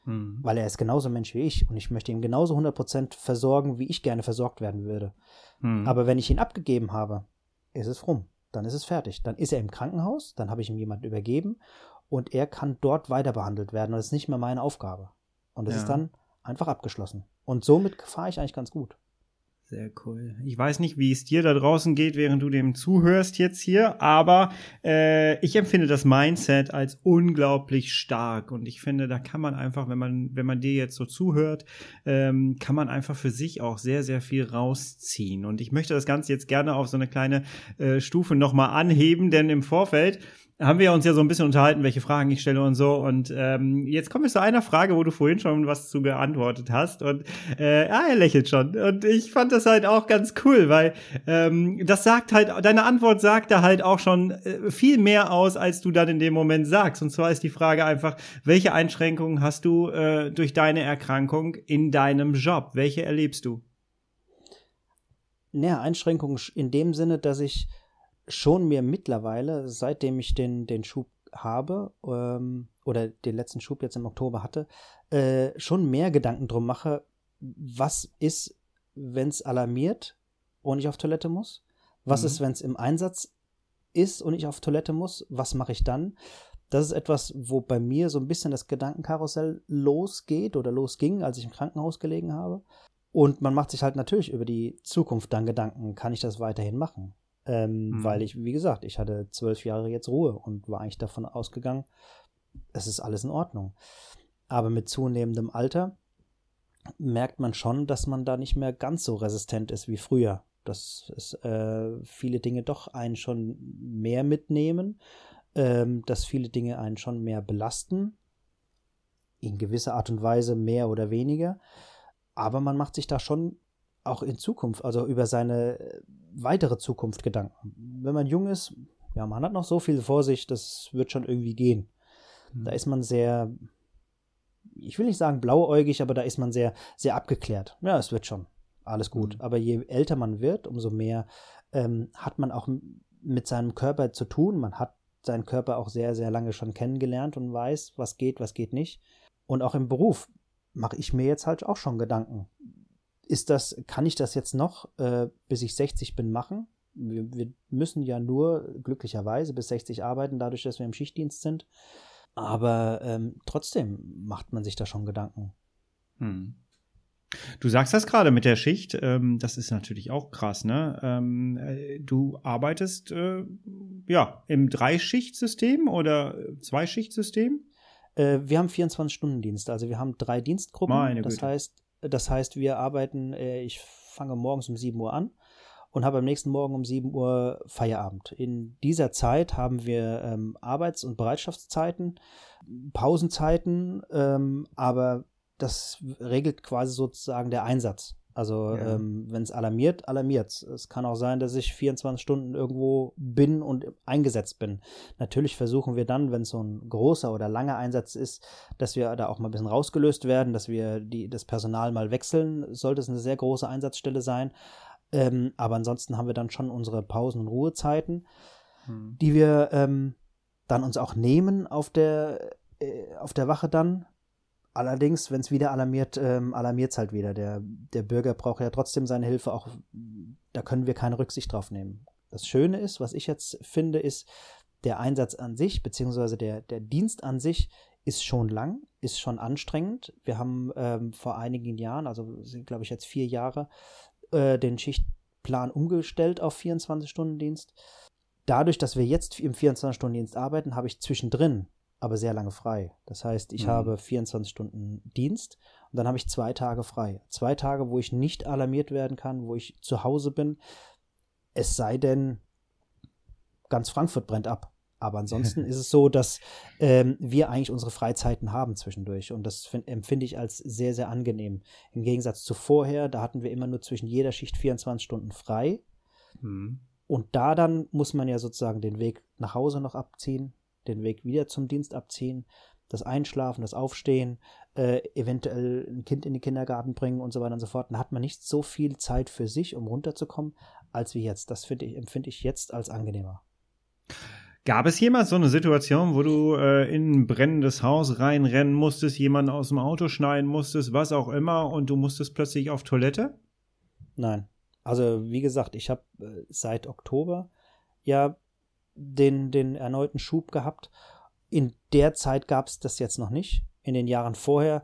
Mhm. Weil er ist genauso Mensch wie ich und ich möchte ihn genauso 100% versorgen, wie ich gerne versorgt werden würde. Mhm. Aber wenn ich ihn abgegeben habe, ist es rum. Dann ist es fertig. Dann ist er im Krankenhaus, dann habe ich ihm jemanden übergeben und er kann dort weiter behandelt werden und das ist nicht mehr meine Aufgabe. Und das ja. ist dann einfach abgeschlossen. Und somit fahre ich eigentlich ganz gut. Sehr cool. Ich weiß nicht, wie es dir da draußen geht, während du dem zuhörst jetzt hier, aber äh, ich empfinde das Mindset als unglaublich stark und ich finde, da kann man einfach, wenn man wenn man dir jetzt so zuhört, ähm, kann man einfach für sich auch sehr sehr viel rausziehen. Und ich möchte das Ganze jetzt gerne auf so eine kleine äh, Stufe nochmal anheben, denn im Vorfeld haben wir uns ja so ein bisschen unterhalten, welche Fragen ich stelle und so. Und ähm, jetzt kommen wir zu einer Frage, wo du vorhin schon was zu geantwortet hast. Und äh, ah, er lächelt schon. Und ich fand das halt auch ganz cool, weil ähm, das sagt halt, deine Antwort sagt da halt auch schon äh, viel mehr aus, als du dann in dem Moment sagst. Und zwar ist die Frage einfach, welche Einschränkungen hast du äh, durch deine Erkrankung in deinem Job? Welche erlebst du? Naja, Einschränkungen in dem Sinne, dass ich schon mir mittlerweile, seitdem ich den, den Schub habe ähm, oder den letzten Schub jetzt im Oktober hatte, äh, schon mehr Gedanken drum mache, was ist, wenn es alarmiert und ich auf Toilette muss? Was mhm. ist, wenn es im Einsatz ist und ich auf Toilette muss? Was mache ich dann? Das ist etwas, wo bei mir so ein bisschen das Gedankenkarussell losgeht oder losging, als ich im Krankenhaus gelegen habe. Und man macht sich halt natürlich über die Zukunft dann Gedanken, kann ich das weiterhin machen? Ähm, mhm. Weil ich, wie gesagt, ich hatte zwölf Jahre jetzt Ruhe und war eigentlich davon ausgegangen, es ist alles in Ordnung. Aber mit zunehmendem Alter merkt man schon, dass man da nicht mehr ganz so resistent ist wie früher. Dass es äh, viele Dinge doch einen schon mehr mitnehmen, ähm, dass viele Dinge einen schon mehr belasten, in gewisser Art und Weise mehr oder weniger. Aber man macht sich da schon auch in Zukunft, also über seine äh, weitere Zukunft Gedanken. Wenn man jung ist, ja, man hat noch so viel vor sich, das wird schon irgendwie gehen. Mhm. Da ist man sehr, ich will nicht sagen blauäugig, aber da ist man sehr, sehr abgeklärt. Ja, es wird schon. Alles gut. Mhm. Aber je älter man wird, umso mehr ähm, hat man auch mit seinem Körper zu tun. Man hat seinen Körper auch sehr, sehr lange schon kennengelernt und weiß, was geht, was geht nicht. Und auch im Beruf mache ich mir jetzt halt auch schon Gedanken ist das, kann ich das jetzt noch, äh, bis ich 60 bin, machen? Wir, wir, müssen ja nur glücklicherweise bis 60 arbeiten, dadurch, dass wir im Schichtdienst sind. Aber ähm, trotzdem macht man sich da schon Gedanken. Hm. Du sagst das gerade mit der Schicht, ähm, das ist natürlich auch krass, ne? Ähm, äh, du arbeitest äh, ja im Dreischichtsystem oder Zweischichtsystem? Äh, wir haben 24-Stunden-Dienst, also wir haben drei Dienstgruppen. Meine das Güte. heißt, das heißt, wir arbeiten, äh, ich fange morgens um 7 Uhr an und habe am nächsten Morgen um 7 Uhr Feierabend. In dieser Zeit haben wir ähm, Arbeits- und Bereitschaftszeiten, Pausenzeiten, ähm, aber das regelt quasi sozusagen der Einsatz. Also ja. ähm, wenn es alarmiert, alarmiert es. Es kann auch sein, dass ich 24 Stunden irgendwo bin und eingesetzt bin. Natürlich versuchen wir dann, wenn es so ein großer oder langer Einsatz ist, dass wir da auch mal ein bisschen rausgelöst werden, dass wir die, das Personal mal wechseln, sollte es eine sehr große Einsatzstelle sein. Ähm, aber ansonsten haben wir dann schon unsere Pausen- und Ruhezeiten, hm. die wir ähm, dann uns auch nehmen auf der, äh, auf der Wache dann Allerdings, wenn es wieder alarmiert, ähm, alarmiert es halt wieder. Der, der Bürger braucht ja trotzdem seine Hilfe, auch da können wir keine Rücksicht drauf nehmen. Das Schöne ist, was ich jetzt finde, ist, der Einsatz an sich, beziehungsweise der, der Dienst an sich, ist schon lang, ist schon anstrengend. Wir haben ähm, vor einigen Jahren, also sind glaube ich jetzt vier Jahre, äh, den Schichtplan umgestellt auf 24-Stunden-Dienst. Dadurch, dass wir jetzt im 24-Stunden-Dienst arbeiten, habe ich zwischendrin aber sehr lange frei. Das heißt, ich mhm. habe 24 Stunden Dienst und dann habe ich zwei Tage frei. Zwei Tage, wo ich nicht alarmiert werden kann, wo ich zu Hause bin. Es sei denn, ganz Frankfurt brennt ab. Aber ansonsten ist es so, dass ähm, wir eigentlich unsere Freizeiten haben zwischendurch. Und das empfinde ich als sehr, sehr angenehm. Im Gegensatz zu vorher, da hatten wir immer nur zwischen jeder Schicht 24 Stunden frei. Mhm. Und da dann muss man ja sozusagen den Weg nach Hause noch abziehen, den Weg wieder zum Dienst abziehen, das Einschlafen, das Aufstehen, äh, eventuell ein Kind in den Kindergarten bringen und so weiter und so fort. Dann hat man nicht so viel Zeit für sich, um runterzukommen, als wie jetzt. Das ich, empfinde ich jetzt als angenehmer. Gab es jemals so eine Situation, wo du äh, in ein brennendes Haus reinrennen musstest, jemanden aus dem Auto schneiden musstest, was auch immer, und du musstest plötzlich auf Toilette? Nein. Also, wie gesagt, ich habe äh, seit Oktober ja den, den erneuten Schub gehabt. In der Zeit gab es das jetzt noch nicht. In den Jahren vorher,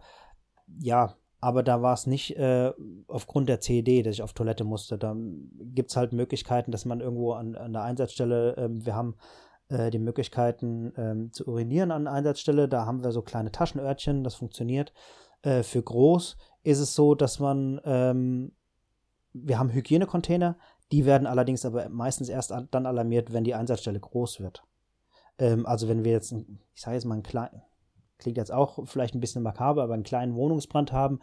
ja, aber da war es nicht äh, aufgrund der CED, dass ich auf Toilette musste. Da gibt es halt Möglichkeiten, dass man irgendwo an, an der Einsatzstelle, äh, wir haben äh, die Möglichkeiten ähm, zu urinieren an der Einsatzstelle. Da haben wir so kleine Taschenörtchen, das funktioniert. Äh, für groß ist es so, dass man, ähm, wir haben Hygienecontainer, die werden allerdings aber meistens erst dann alarmiert, wenn die Einsatzstelle groß wird. Ähm, also wenn wir jetzt, ich sage jetzt mal einen kleinen, klingt jetzt auch vielleicht ein bisschen makaber, aber einen kleinen Wohnungsbrand haben,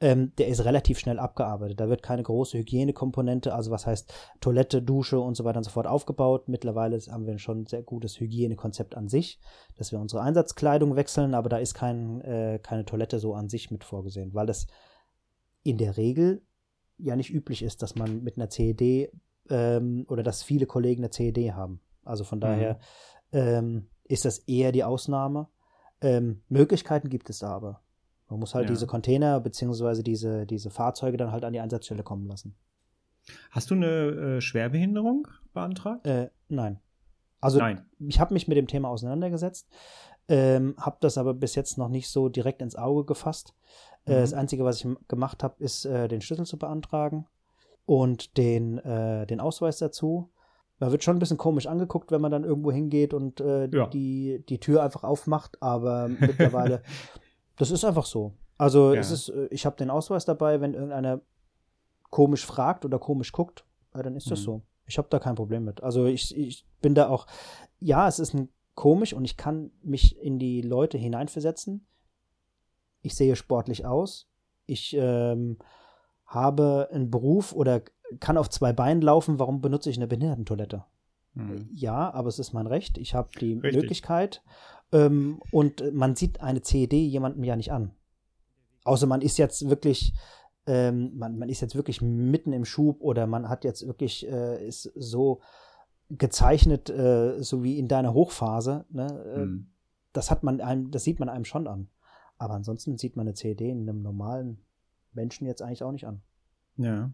ähm, der ist relativ schnell abgearbeitet. Da wird keine große Hygienekomponente, also was heißt Toilette, Dusche und so weiter und so fort aufgebaut. Mittlerweile haben wir schon ein sehr gutes Hygienekonzept an sich, dass wir unsere Einsatzkleidung wechseln, aber da ist kein, äh, keine Toilette so an sich mit vorgesehen, weil das in der Regel ja nicht üblich ist, dass man mit einer CED ähm, oder dass viele Kollegen eine CED haben. Also von daher mhm. ähm, ist das eher die Ausnahme. Ähm, Möglichkeiten gibt es da aber. Man muss halt ja. diese Container beziehungsweise diese, diese Fahrzeuge dann halt an die Einsatzstelle kommen lassen. Hast du eine äh, Schwerbehinderung beantragt? Äh, nein. Also nein. ich habe mich mit dem Thema auseinandergesetzt, ähm, habe das aber bis jetzt noch nicht so direkt ins Auge gefasst. Äh, mhm. das Einzige, was ich gemacht habe, ist äh, den Schlüssel zu beantragen und den, äh, den Ausweis dazu. Man wird schon ein bisschen komisch angeguckt, wenn man dann irgendwo hingeht und ja. die, die Tür einfach aufmacht, aber mittlerweile, das ist einfach so. Also ja. es ist, ich habe den Ausweis dabei, wenn irgendeiner komisch fragt oder komisch guckt, dann ist das mhm. so. Ich habe da kein Problem mit. Also ich, ich bin da auch, ja, es ist ein komisch und ich kann mich in die Leute hineinversetzen. Ich sehe sportlich aus. Ich ähm, habe einen Beruf oder kann auf zwei Beinen laufen, warum benutze ich eine Behindertentoilette? Mhm. Ja, aber es ist mein Recht. Ich habe die Richtig. Möglichkeit. Ähm, und man sieht eine CED jemandem ja nicht an. Außer man ist jetzt wirklich, ähm, man, man ist jetzt wirklich mitten im Schub oder man hat jetzt wirklich, äh, ist so gezeichnet, äh, so wie in deiner Hochphase. Ne? Mhm. Das hat man einem, das sieht man einem schon an. Aber ansonsten sieht man eine CED in einem normalen Menschen jetzt eigentlich auch nicht an. Ja.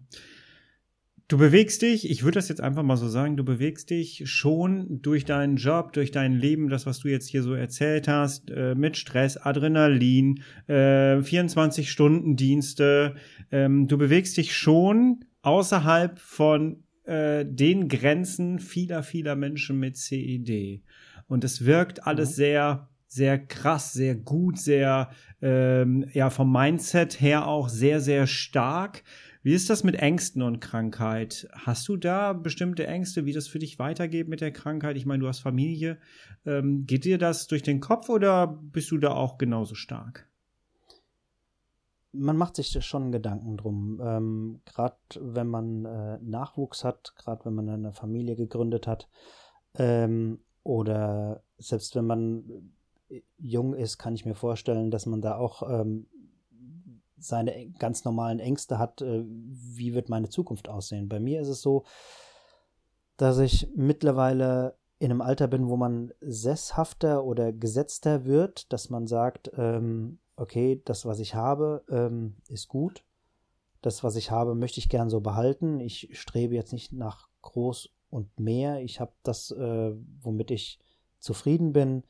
Du bewegst dich, ich würde das jetzt einfach mal so sagen, du bewegst dich schon durch deinen Job, durch dein Leben, das, was du jetzt hier so erzählt hast, äh, mit Stress, Adrenalin, äh, 24-Stunden-Dienste. Ähm, du bewegst dich schon außerhalb von äh, den Grenzen vieler, vieler Menschen mit CED. Und es wirkt alles mhm. sehr sehr krass, sehr gut, sehr, ähm, ja, vom Mindset her auch sehr, sehr stark. Wie ist das mit Ängsten und Krankheit? Hast du da bestimmte Ängste, wie das für dich weitergeht mit der Krankheit? Ich meine, du hast Familie. Ähm, geht dir das durch den Kopf oder bist du da auch genauso stark? Man macht sich schon Gedanken drum. Ähm, gerade wenn man äh, Nachwuchs hat, gerade wenn man eine Familie gegründet hat ähm, oder selbst wenn man jung ist, kann ich mir vorstellen, dass man da auch ähm, seine ganz normalen Ängste hat, äh, wie wird meine Zukunft aussehen. Bei mir ist es so, dass ich mittlerweile in einem Alter bin, wo man sesshafter oder gesetzter wird, dass man sagt, ähm, okay, das, was ich habe, ähm, ist gut. Das, was ich habe, möchte ich gern so behalten. Ich strebe jetzt nicht nach groß und mehr. Ich habe das, äh, womit ich zufrieden bin.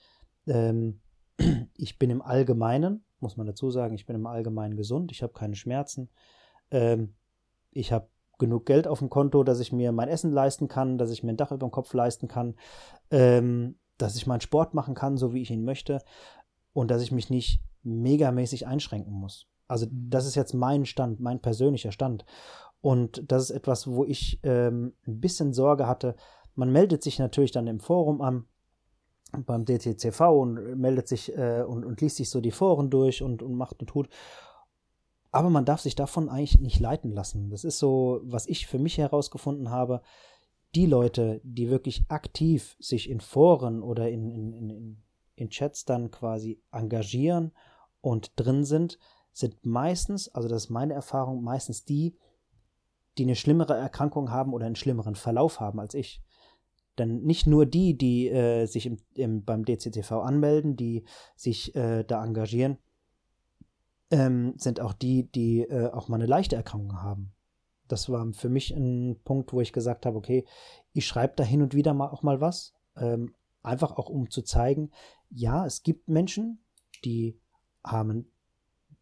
Ähm, ich bin im Allgemeinen, muss man dazu sagen, ich bin im Allgemeinen gesund, ich habe keine Schmerzen. Ähm, ich habe genug Geld auf dem Konto, dass ich mir mein Essen leisten kann, dass ich mir ein Dach über dem Kopf leisten kann, ähm, dass ich meinen Sport machen kann, so wie ich ihn möchte und dass ich mich nicht megamäßig einschränken muss. Also das ist jetzt mein Stand, mein persönlicher Stand. Und das ist etwas, wo ich ähm, ein bisschen Sorge hatte. Man meldet sich natürlich dann im Forum an, beim DTCV und meldet sich äh, und, und liest sich so die Foren durch und, und macht und tut. Aber man darf sich davon eigentlich nicht leiten lassen. Das ist so, was ich für mich herausgefunden habe. Die Leute, die wirklich aktiv sich in Foren oder in, in, in, in Chats dann quasi engagieren und drin sind, sind meistens, also das ist meine Erfahrung, meistens die, die eine schlimmere Erkrankung haben oder einen schlimmeren Verlauf haben als ich Denn nicht nur die, die äh, sich im, im, beim DCTV anmelden, die sich äh, da engagieren, ähm, sind auch die, die äh, auch mal eine leichte Erkrankung haben. Das war für mich ein Punkt, wo ich gesagt habe, okay, ich schreibe da hin und wieder mal auch mal was, ähm, einfach auch um zu zeigen, ja, es gibt Menschen, die haben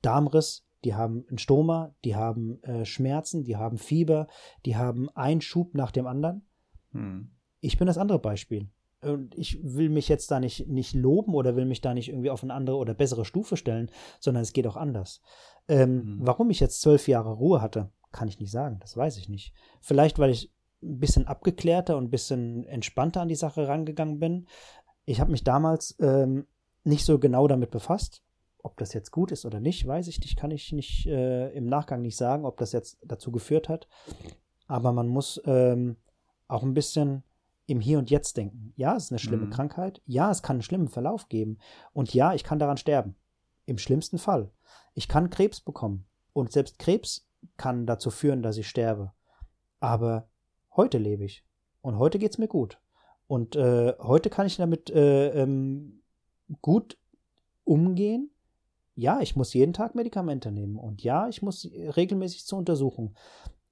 Darmriss, die haben einen Stoma, die haben äh, Schmerzen, die haben Fieber, die haben einen Schub nach dem anderen. Hm. Ich bin das andere Beispiel. Und ich will mich jetzt da nicht, nicht loben oder will mich da nicht irgendwie auf eine andere oder bessere Stufe stellen, sondern es geht auch anders. Ähm, hm. Warum ich jetzt zwölf Jahre Ruhe hatte, kann ich nicht sagen. Das weiß ich nicht. Vielleicht, weil ich ein bisschen abgeklärter und ein bisschen entspannter an die Sache rangegangen bin. Ich habe mich damals ähm, nicht so genau damit befasst. Ob das jetzt gut ist oder nicht, weiß ich nicht, kann ich nicht äh, im Nachgang nicht sagen, ob das jetzt dazu geführt hat. Aber man muss ähm, auch ein bisschen im Hier und Jetzt denken. Ja, es ist eine schlimme mhm. Krankheit. Ja, es kann einen schlimmen Verlauf geben. Und ja, ich kann daran sterben. Im schlimmsten Fall. Ich kann Krebs bekommen. Und selbst Krebs kann dazu führen, dass ich sterbe. Aber heute lebe ich. Und heute geht es mir gut. Und äh, heute kann ich damit äh, ähm, gut umgehen. Ja, ich muss jeden Tag Medikamente nehmen. Und ja, ich muss regelmäßig zur Untersuchung.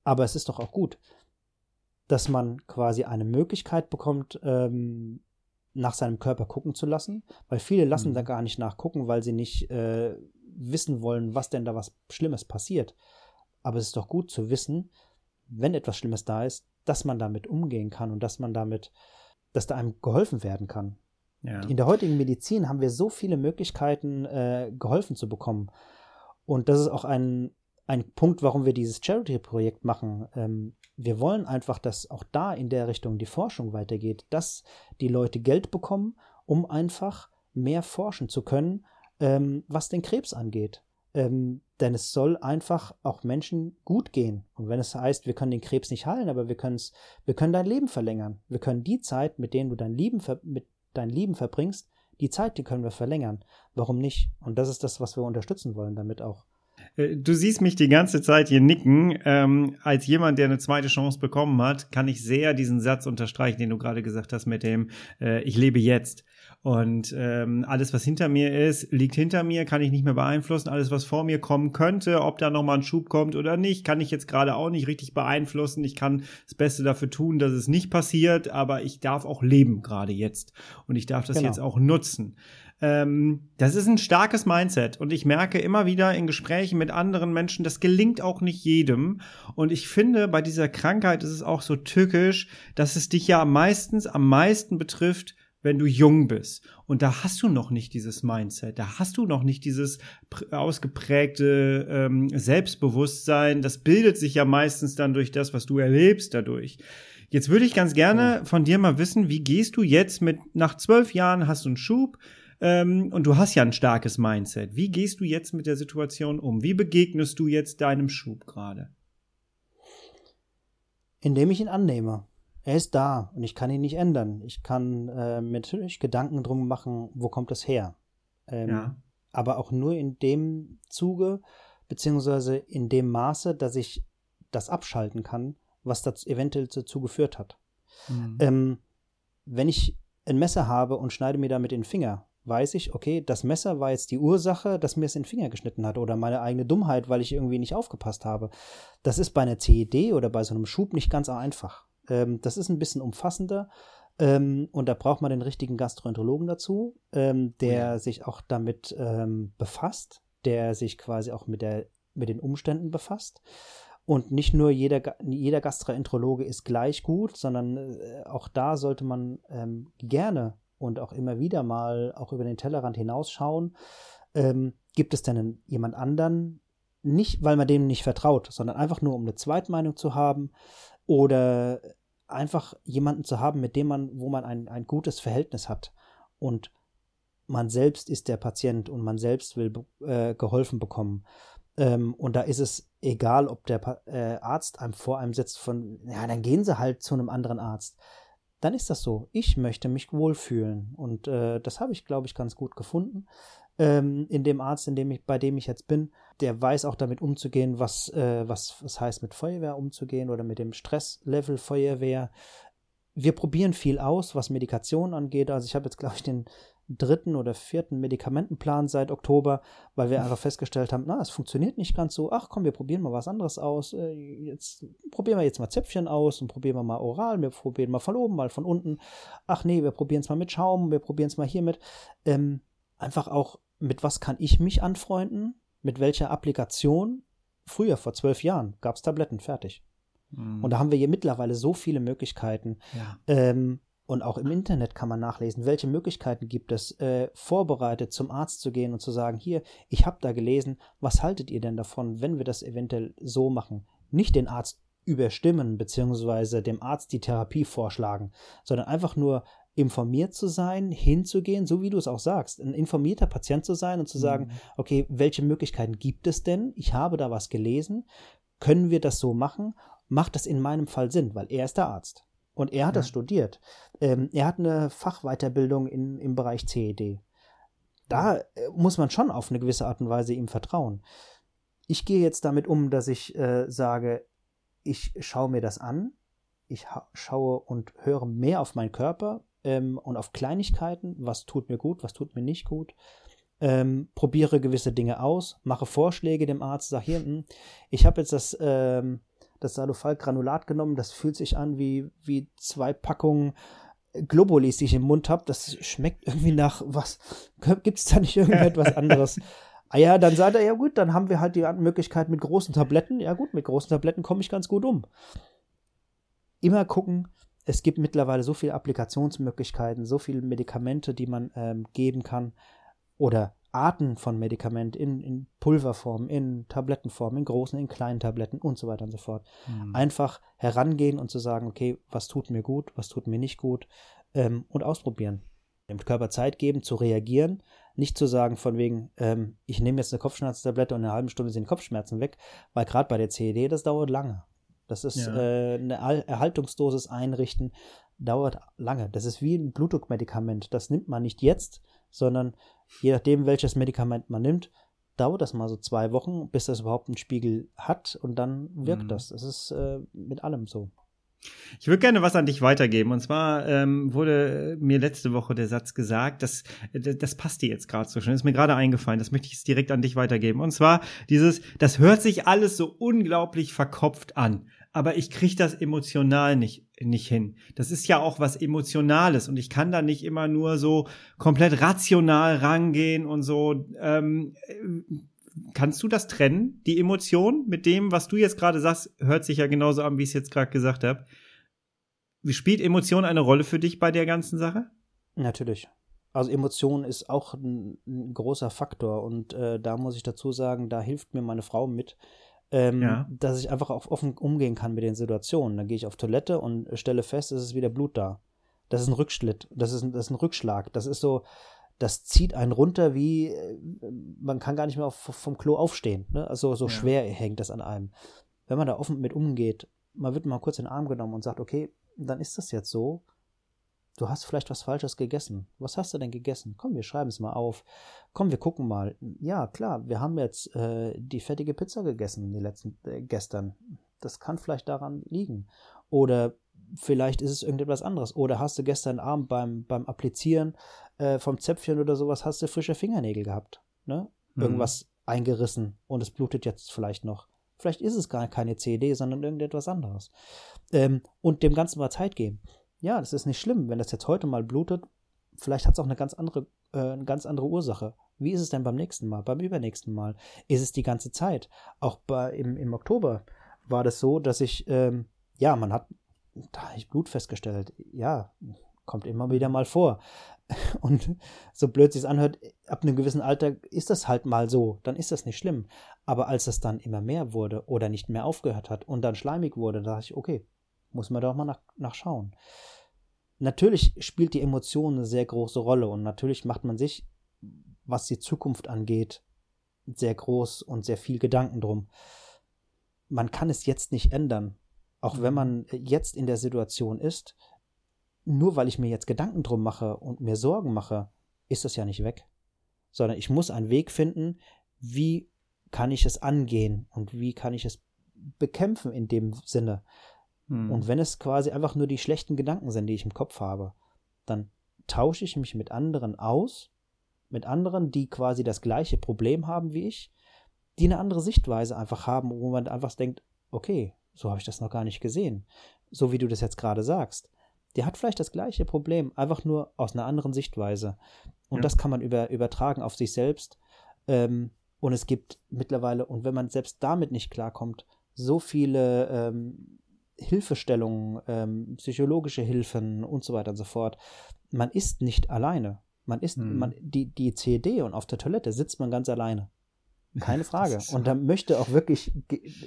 Aber es ist doch auch gut, dass man quasi eine Möglichkeit bekommt, ähm, nach seinem Körper gucken zu lassen, weil viele lassen mhm. da gar nicht nachgucken, weil sie nicht äh, wissen wollen, was denn da was Schlimmes passiert. Aber es ist doch gut zu wissen, wenn etwas Schlimmes da ist, dass man damit umgehen kann und dass man damit, dass da einem geholfen werden kann. Ja. In der heutigen Medizin haben wir so viele Möglichkeiten, äh, geholfen zu bekommen. Und das ist auch ein, ein Punkt, warum wir dieses Charity-Projekt machen. Ähm, wir wollen einfach, dass auch da in der Richtung die Forschung weitergeht, dass die Leute Geld bekommen, um einfach mehr forschen zu können, ähm, was den Krebs angeht. Ähm, denn es soll einfach auch Menschen gut gehen. Und wenn es heißt, wir können den Krebs nicht heilen, aber wir können wir können dein Leben verlängern. Wir können die Zeit, mit denen du dein Leben, mit dein Leben verbringst, die Zeit, die können wir verlängern. Warum nicht? Und das ist das, was wir unterstützen wollen, damit auch. Äh, du siehst mich die ganze Zeit hier nicken. Ähm, als jemand, der eine zweite Chance bekommen hat, kann ich sehr diesen Satz unterstreichen, den du gerade gesagt hast mit dem äh, Ich lebe jetzt. Und ähm, alles, was hinter mir ist, liegt hinter mir, kann ich nicht mehr beeinflussen. Alles, was vor mir kommen könnte, ob da nochmal ein Schub kommt oder nicht, kann ich jetzt gerade auch nicht richtig beeinflussen. Ich kann das Beste dafür tun, dass es nicht passiert, aber ich darf auch leben gerade jetzt. Und ich darf das genau. jetzt auch nutzen. Ähm, das ist ein starkes Mindset und ich merke immer wieder in Gesprächen mit anderen Menschen, das gelingt auch nicht jedem. Und ich finde, bei dieser Krankheit ist es auch so tückisch, dass es dich ja meistens am meisten betrifft, wenn du jung bist. Und da hast du noch nicht dieses Mindset, da hast du noch nicht dieses ausgeprägte ähm, Selbstbewusstsein. Das bildet sich ja meistens dann durch das, was du erlebst dadurch. Jetzt würde ich ganz gerne von dir mal wissen, wie gehst du jetzt mit, nach zwölf Jahren hast du einen Schub, ähm, und du hast ja ein starkes Mindset. Wie gehst du jetzt mit der Situation um? Wie begegnest du jetzt deinem Schub gerade? Indem ich ihn annehme. Er ist da und ich kann ihn nicht ändern. Ich kann äh, mir natürlich Gedanken drum machen, wo kommt das her. Ähm, ja. Aber auch nur in dem Zuge, beziehungsweise in dem Maße, dass ich das abschalten kann, was das eventuell dazu geführt hat. Mhm. Ähm, wenn ich ein Messer habe und schneide mir damit den Finger, weiß ich, okay, das Messer war jetzt die Ursache, dass mir es in den Finger geschnitten hat oder meine eigene Dummheit, weil ich irgendwie nicht aufgepasst habe. Das ist bei einer CED oder bei so einem Schub nicht ganz einfach. Ähm, das ist ein bisschen umfassender ähm, und da braucht man den richtigen Gastroenterologen dazu, ähm, der ja. sich auch damit ähm, befasst, der sich quasi auch mit, der, mit den Umständen befasst. Und nicht nur jeder, jeder Gastroenterologe ist gleich gut, sondern äh, auch da sollte man ähm, gerne und auch immer wieder mal auch über den Tellerrand hinausschauen. Ähm, gibt es denn jemand anderen? Nicht, weil man dem nicht vertraut, sondern einfach nur, um eine Zweitmeinung zu haben oder einfach jemanden zu haben, mit dem man, wo man ein, ein gutes Verhältnis hat. Und man selbst ist der Patient und man selbst will äh, geholfen bekommen. Ähm, und da ist es egal, ob der pa äh, Arzt einem vor einem sitzt von, ja, dann gehen sie halt zu einem anderen Arzt dann ist das so. Ich möchte mich wohlfühlen. Und äh, das habe ich, glaube ich, ganz gut gefunden. Ähm, in dem Arzt, in dem ich, bei dem ich jetzt bin, der weiß auch damit umzugehen, was, äh, was, was heißt mit Feuerwehr umzugehen oder mit dem Stresslevel Feuerwehr. wir probieren viel aus, was Medikation angeht. Also ich habe jetzt, glaube ich, den dritten oder vierten Medikamentenplan seit Oktober, weil wir einfach festgestellt haben, na, es funktioniert nicht ganz so. Ach komm, wir probieren mal was anderes aus. Äh, jetzt probieren wir jetzt mal Zäpfchen aus und probieren wir mal oral. Wir probieren mal von oben, mal von unten. Ach nee, wir probieren es mal mit Schaum. Wir probieren es mal hiermit. Ähm, einfach auch, mit was kann ich mich anfreunden? Mit welcher Applikation? Früher, vor zwölf Jahren, gab es Tabletten, fertig. Mhm. Und da haben wir hier mittlerweile so viele Möglichkeiten. Ja. Ähm, und auch im Internet kann man nachlesen, welche Möglichkeiten gibt es, äh, vorbereitet zum Arzt zu gehen und zu sagen, hier, ich habe da gelesen, was haltet ihr denn davon, wenn wir das eventuell so machen? Nicht den Arzt überstimmen, beziehungsweise dem Arzt die Therapie vorschlagen, sondern einfach nur informiert zu sein, hinzugehen, so wie du es auch sagst, ein informierter Patient zu sein und zu sagen, mhm. okay, welche Möglichkeiten gibt es denn? Ich habe da was gelesen. Können wir das so machen? Macht das in meinem Fall Sinn? Weil er ist der Arzt. Und er hat ja. das studiert. Ähm, er hat eine Fachweiterbildung in, im Bereich CED. Da äh, muss man schon auf eine gewisse Art und Weise ihm vertrauen. Ich gehe jetzt damit um, dass ich äh, sage, ich schaue mir das an, ich schaue und höre mehr auf meinen Körper ähm, und auf Kleinigkeiten, was tut mir gut, was tut mir nicht gut. Ähm, probiere gewisse Dinge aus, mache Vorschläge dem Arzt, sage hier, hm, ich habe jetzt das ähm, das Salofal-Granulat genommen. Das fühlt sich an wie, wie zwei Packungen Globulis, die ich im Mund habe. Das schmeckt irgendwie nach was. Gibt es da nicht irgendetwas anderes? Ah ja, dann sagt er, ja gut, dann haben wir halt die Möglichkeit mit großen Tabletten. Ja gut, mit großen Tabletten komme ich ganz gut um. Immer gucken, es gibt mittlerweile so viele Applikationsmöglichkeiten, so viele Medikamente, die man ähm, geben kann. Oder Arten von Medikament in, in Pulverform, in Tablettenform, in großen, in kleinen Tabletten und so weiter und so fort. Mhm. Einfach herangehen und zu sagen, okay, was tut mir gut, was tut mir nicht gut ähm, und ausprobieren. Dem Körper Zeit geben, zu reagieren, nicht zu sagen von wegen, ähm, ich nehme jetzt eine Kopfschmerztablette und in einer halben Stunde sind Kopfschmerzen weg, weil gerade bei der CED, das dauert lange. Das ist ja. äh, eine Erhaltungsdosis einrichten, dauert lange. Das ist wie ein Blutdruckmedikament. Das nimmt man nicht jetzt, sondern je nachdem, welches Medikament man nimmt, dauert das mal so zwei Wochen, bis das überhaupt einen Spiegel hat und dann wirkt mhm. das. Das ist äh, mit allem so. Ich würde gerne was an dich weitergeben. Und zwar ähm, wurde mir letzte Woche der Satz gesagt, dass das passt dir jetzt gerade so schön. Ist mir gerade eingefallen. Das möchte ich jetzt direkt an dich weitergeben. Und zwar dieses, das hört sich alles so unglaublich verkopft an aber ich kriege das emotional nicht, nicht hin. Das ist ja auch was Emotionales und ich kann da nicht immer nur so komplett rational rangehen und so. Ähm, kannst du das trennen, die Emotion mit dem, was du jetzt gerade sagst, hört sich ja genauso an, wie ich es jetzt gerade gesagt habe. Spielt Emotion eine Rolle für dich bei der ganzen Sache? Natürlich. Also Emotion ist auch ein, ein großer Faktor und äh, da muss ich dazu sagen, da hilft mir meine Frau mit ähm, ja. dass ich einfach auch offen umgehen kann mit den Situationen. Dann gehe ich auf Toilette und stelle fest, es ist wieder Blut da. Das ist ein Rückschlitt, das ist ein, das ist ein Rückschlag. Das ist so, das zieht einen runter wie, äh, man kann gar nicht mehr auf, vom Klo aufstehen. Ne? Also so ja. schwer hängt das an einem. Wenn man da offen mit umgeht, man wird mal kurz in den Arm genommen und sagt, okay, dann ist das jetzt so du hast vielleicht was Falsches gegessen. Was hast du denn gegessen? Komm, wir schreiben es mal auf. Komm, wir gucken mal. Ja, klar, wir haben jetzt äh, die fettige Pizza gegessen die letzten äh, gestern. Das kann vielleicht daran liegen. Oder vielleicht ist es irgendetwas anderes. Oder hast du gestern Abend beim, beim Applizieren äh, vom Zäpfchen oder sowas, hast du frische Fingernägel gehabt. Ne? Mhm. Irgendwas eingerissen und es blutet jetzt vielleicht noch. Vielleicht ist es gar keine CD, sondern irgendetwas anderes. Ähm, und dem Ganzen mal Zeit geben ja, das ist nicht schlimm, wenn das jetzt heute mal blutet. Vielleicht hat es auch eine ganz andere, äh, eine ganz andere Ursache. Wie ist es denn beim nächsten Mal, beim übernächsten Mal? Ist es die ganze Zeit? Auch bei, im, im Oktober war das so, dass ich, ähm, ja, man hat, da habe ich Blut festgestellt. Ja, kommt immer wieder mal vor. Und so blöd sich anhört, ab einem gewissen Alter ist das halt mal so, dann ist das nicht schlimm. Aber als es dann immer mehr wurde oder nicht mehr aufgehört hat und dann schleimig wurde, da dachte ich, okay, muss man doch mal nach, nachschauen. Natürlich spielt die Emotion eine sehr große Rolle und natürlich macht man sich, was die Zukunft angeht, sehr groß und sehr viel Gedanken drum. Man kann es jetzt nicht ändern, auch wenn mhm. man jetzt in der Situation ist. Nur weil ich mir jetzt Gedanken drum mache und mir Sorgen mache, ist das ja nicht weg. Sondern ich muss einen Weg finden, wie kann ich es angehen und wie kann ich es bekämpfen in dem Sinne, Hm. Und wenn es quasi einfach nur die schlechten Gedanken sind, die ich im Kopf habe, dann tausche ich mich mit anderen aus, mit anderen, die quasi das gleiche Problem haben wie ich, die eine andere Sichtweise einfach haben, wo man einfach denkt, okay, so habe ich das noch gar nicht gesehen. So wie du das jetzt gerade sagst. Der hat vielleicht das gleiche Problem, einfach nur aus einer anderen Sichtweise. Und ja. das kann man über, übertragen auf sich selbst. Ähm, und es gibt mittlerweile, und wenn man selbst damit nicht klarkommt, so viele ähm, Hilfestellungen, ähm, psychologische Hilfen und so weiter und so fort. Man ist nicht alleine. Man ist, hm. man, die, die CD und auf der Toilette sitzt man ganz alleine. Keine Frage. Und da möchte auch wirklich,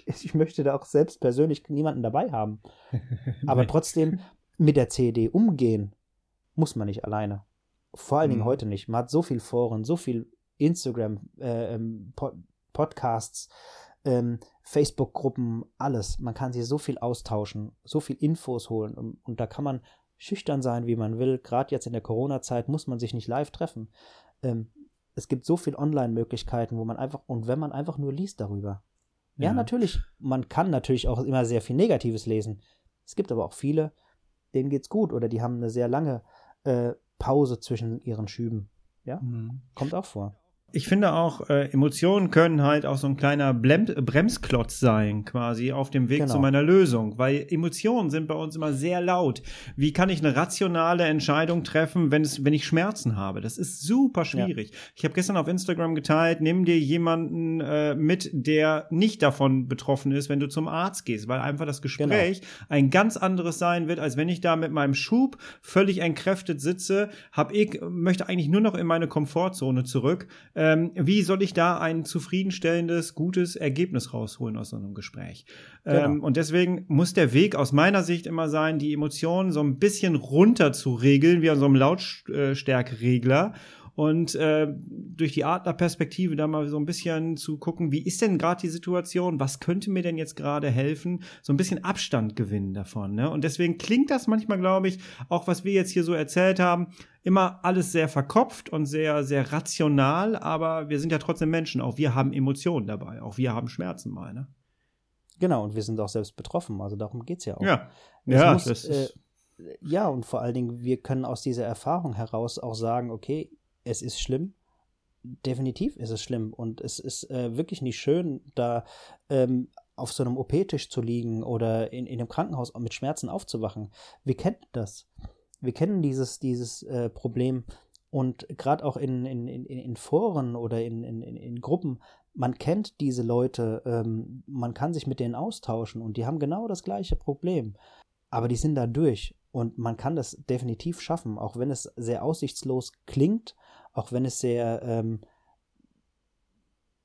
ich möchte da auch selbst persönlich niemanden dabei haben. Aber trotzdem, mit der CD umgehen, muss man nicht alleine. Vor allen Dingen mhm. heute nicht. Man hat so viel Foren, so viel Instagram, äh, ähm, Podcasts, ähm, Facebook-Gruppen, alles. Man kann sich so viel austauschen, so viel Infos holen und, und da kann man schüchtern sein, wie man will. Gerade jetzt in der Corona-Zeit muss man sich nicht live treffen. Ähm, es gibt so viele Online-Möglichkeiten, wo man einfach, und wenn man einfach nur liest darüber. Ja. ja, natürlich, man kann natürlich auch immer sehr viel Negatives lesen. Es gibt aber auch viele, denen geht's gut oder die haben eine sehr lange äh, Pause zwischen ihren Schüben. Ja, mhm. kommt auch vor ich finde auch, äh, Emotionen können halt auch so ein kleiner Blem Bremsklotz sein, quasi auf dem Weg genau. zu meiner Lösung, weil Emotionen sind bei uns immer sehr laut. Wie kann ich eine rationale Entscheidung treffen, wenn es, wenn ich Schmerzen habe? Das ist super schwierig. Ja. Ich habe gestern auf Instagram geteilt, nimm dir jemanden äh, mit, der nicht davon betroffen ist, wenn du zum Arzt gehst, weil einfach das Gespräch genau. ein ganz anderes sein wird, als wenn ich da mit meinem Schub völlig entkräftet sitze, hab ich möchte eigentlich nur noch in meine Komfortzone zurück ähm, wie soll ich da ein zufriedenstellendes, gutes Ergebnis rausholen aus so einem Gespräch? Genau. Ähm, und deswegen muss der Weg aus meiner Sicht immer sein, die Emotionen so ein bisschen runter zu regeln, wie an so einem Lautstärkeregler und äh, durch die Adlerperspektive da mal so ein bisschen zu gucken, wie ist denn gerade die Situation, was könnte mir denn jetzt gerade helfen, so ein bisschen Abstand gewinnen davon. Ne? Und deswegen klingt das manchmal, glaube ich, auch was wir jetzt hier so erzählt haben, immer alles sehr verkopft und sehr, sehr rational, aber wir sind ja trotzdem Menschen, auch wir haben Emotionen dabei, auch wir haben Schmerzen mal. Ne? Genau, und wir sind auch selbst betroffen, also darum geht es ja auch. Ja, ja, muss, das äh, ja, und vor allen Dingen, wir können aus dieser Erfahrung heraus auch sagen, okay, es ist schlimm. Definitiv ist es schlimm und es ist äh, wirklich nicht schön, da ähm, auf so einem OP-Tisch zu liegen oder in, in einem Krankenhaus mit Schmerzen aufzuwachen. Wir kennen das. Wir kennen dieses, dieses äh, Problem und gerade auch in, in, in, in Foren oder in, in, in Gruppen, man kennt diese Leute, ähm, man kann sich mit denen austauschen und die haben genau das gleiche Problem. Aber die sind da durch und man kann das definitiv schaffen, auch wenn es sehr aussichtslos klingt auch wenn es sehr, ähm,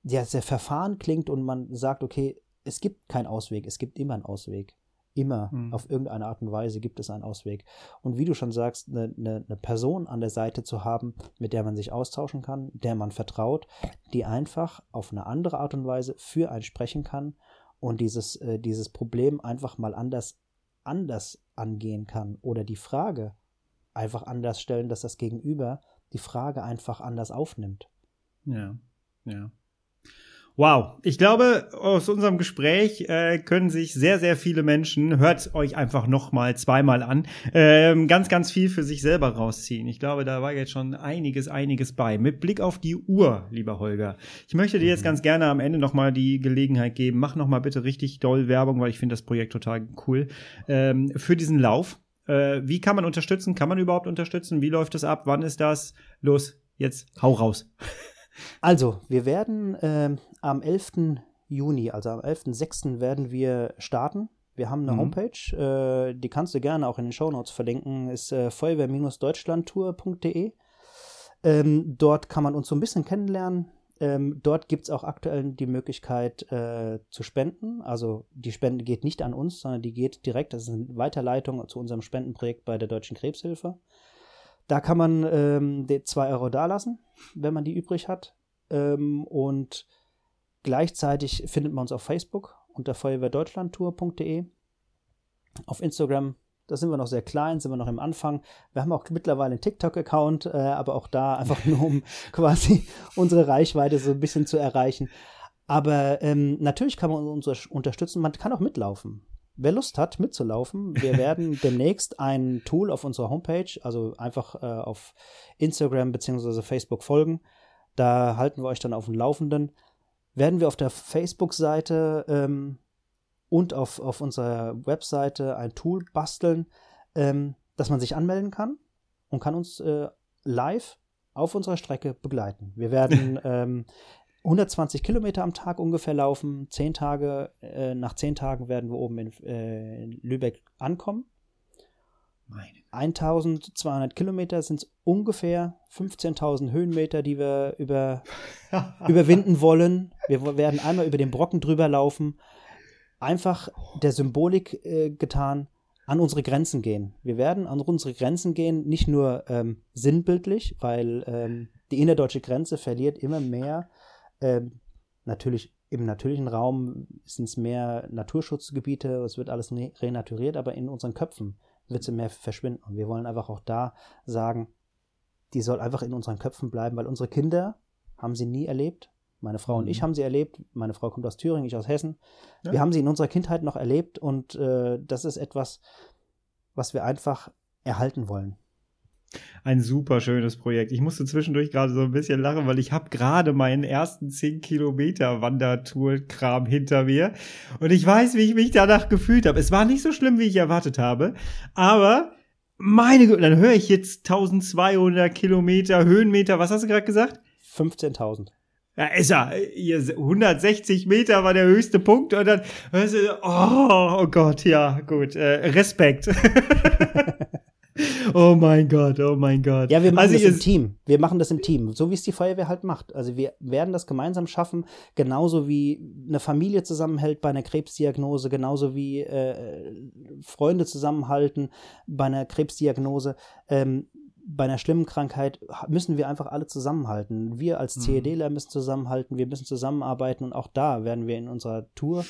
ja, sehr verfahren klingt und man sagt, okay, es gibt keinen Ausweg, es gibt immer einen Ausweg. Immer, mhm. auf irgendeine Art und Weise gibt es einen Ausweg. Und wie du schon sagst, eine, eine, eine Person an der Seite zu haben, mit der man sich austauschen kann, der man vertraut, die einfach auf eine andere Art und Weise für einen sprechen kann und dieses, äh, dieses Problem einfach mal anders, anders angehen kann oder die Frage einfach anders stellen, dass das Gegenüber die Frage einfach anders aufnimmt. Ja, ja. Wow, ich glaube, aus unserem Gespräch äh, können sich sehr, sehr viele Menschen, hört euch einfach nochmal zweimal an, ähm, ganz, ganz viel für sich selber rausziehen. Ich glaube, da war jetzt schon einiges, einiges bei. Mit Blick auf die Uhr, lieber Holger. Ich möchte dir jetzt mhm. ganz gerne am Ende nochmal die Gelegenheit geben. Mach nochmal bitte richtig doll Werbung, weil ich finde das Projekt total cool. Ähm, für diesen Lauf. Äh, wie kann man unterstützen? Kann man überhaupt unterstützen? Wie läuft das ab? Wann ist das? Los, jetzt hau raus. Also, wir werden äh, am 11. Juni, also am 11.06. werden wir starten. Wir haben eine mhm. Homepage, äh, die kannst du gerne auch in den Shownotes verlinken, ist äh, feuerwehr-deutschlandtour.de. Ähm, dort kann man uns so ein bisschen kennenlernen. Ähm, dort gibt es auch aktuell die Möglichkeit äh, zu spenden. Also die Spende geht nicht an uns, sondern die geht direkt, das ist eine Weiterleitung zu unserem Spendenprojekt bei der Deutschen Krebshilfe. Da kann man ähm, 2 Euro dalassen, wenn man die übrig hat. Ähm, und gleichzeitig findet man uns auf Facebook unter feuerwehrdeutschlandtour.de. Auf Instagram da sind wir noch sehr klein, sind wir noch im Anfang. Wir haben auch mittlerweile einen TikTok-Account, äh, aber auch da einfach nur, um quasi unsere Reichweite so ein bisschen zu erreichen. Aber ähm, natürlich kann man uns unterstützen, man kann auch mitlaufen. wer Lust hat, mitzulaufen, wir werden demnächst ein Tool auf unserer Homepage, also einfach äh, auf Instagram bzw. Facebook folgen. Da halten wir euch dann auf dem Laufenden. Werden wir auf der Facebook-Seite ähm, und auf, auf unserer Webseite ein Tool basteln, ähm, dass man sich anmelden kann und kann uns äh, live auf unserer Strecke begleiten. Wir werden ähm, 120 Kilometer am Tag ungefähr laufen. Zehn Tage, äh, nach zehn Tagen werden wir oben in, äh, in Lübeck ankommen. Meine. 1200 Kilometer sind es ungefähr 15.000 Höhenmeter, die wir über, überwinden wollen. Wir werden einmal über den Brocken drüber laufen. Einfach der Symbolik äh, getan, an unsere Grenzen gehen. Wir werden an unsere Grenzen gehen, nicht nur ähm, sinnbildlich, weil ähm, die innerdeutsche Grenze verliert immer mehr ähm, natürlich im natürlichen Raum sind es mehr Naturschutzgebiete, es wird alles renaturiert, aber in unseren Köpfen wird sie mehr verschwinden. Und wir wollen einfach auch da sagen, die soll einfach in unseren Köpfen bleiben, weil unsere Kinder haben sie nie erlebt. Meine Frau und ich mhm. haben sie erlebt. Meine Frau kommt aus Thüringen, ich aus Hessen. Ja. Wir haben sie in unserer Kindheit noch erlebt und äh, das ist etwas, was wir einfach erhalten wollen ein super schönes Projekt. Ich musste zwischendurch gerade so ein bisschen lachen, weil ich habe gerade meinen ersten 10 Kilometer Wandertour-Kram hinter mir und ich weiß, wie ich mich danach gefühlt habe. Es war nicht so schlimm, wie ich erwartet habe, aber meine Güte, dann höre ich jetzt 1200 Kilometer Höhenmeter. Was hast du gerade gesagt? 15.000. Ja, ist er. 160 Meter war der höchste Punkt und dann, oh, oh Gott, ja, gut, äh, Respekt. Oh mein Gott, oh mein Gott. Ja, wir machen also das im Team. Wir machen das im Team, so wie es die Feuerwehr halt macht. Also wir werden das gemeinsam schaffen, genauso wie eine Familie zusammenhält bei einer Krebsdiagnose, genauso wie äh, Freunde zusammenhalten bei einer Krebsdiagnose. Ähm, bei einer schlimmen Krankheit müssen wir einfach alle zusammenhalten. Wir als mhm. CEDler müssen zusammenhalten, wir müssen zusammenarbeiten und auch da werden wir in unserer Tour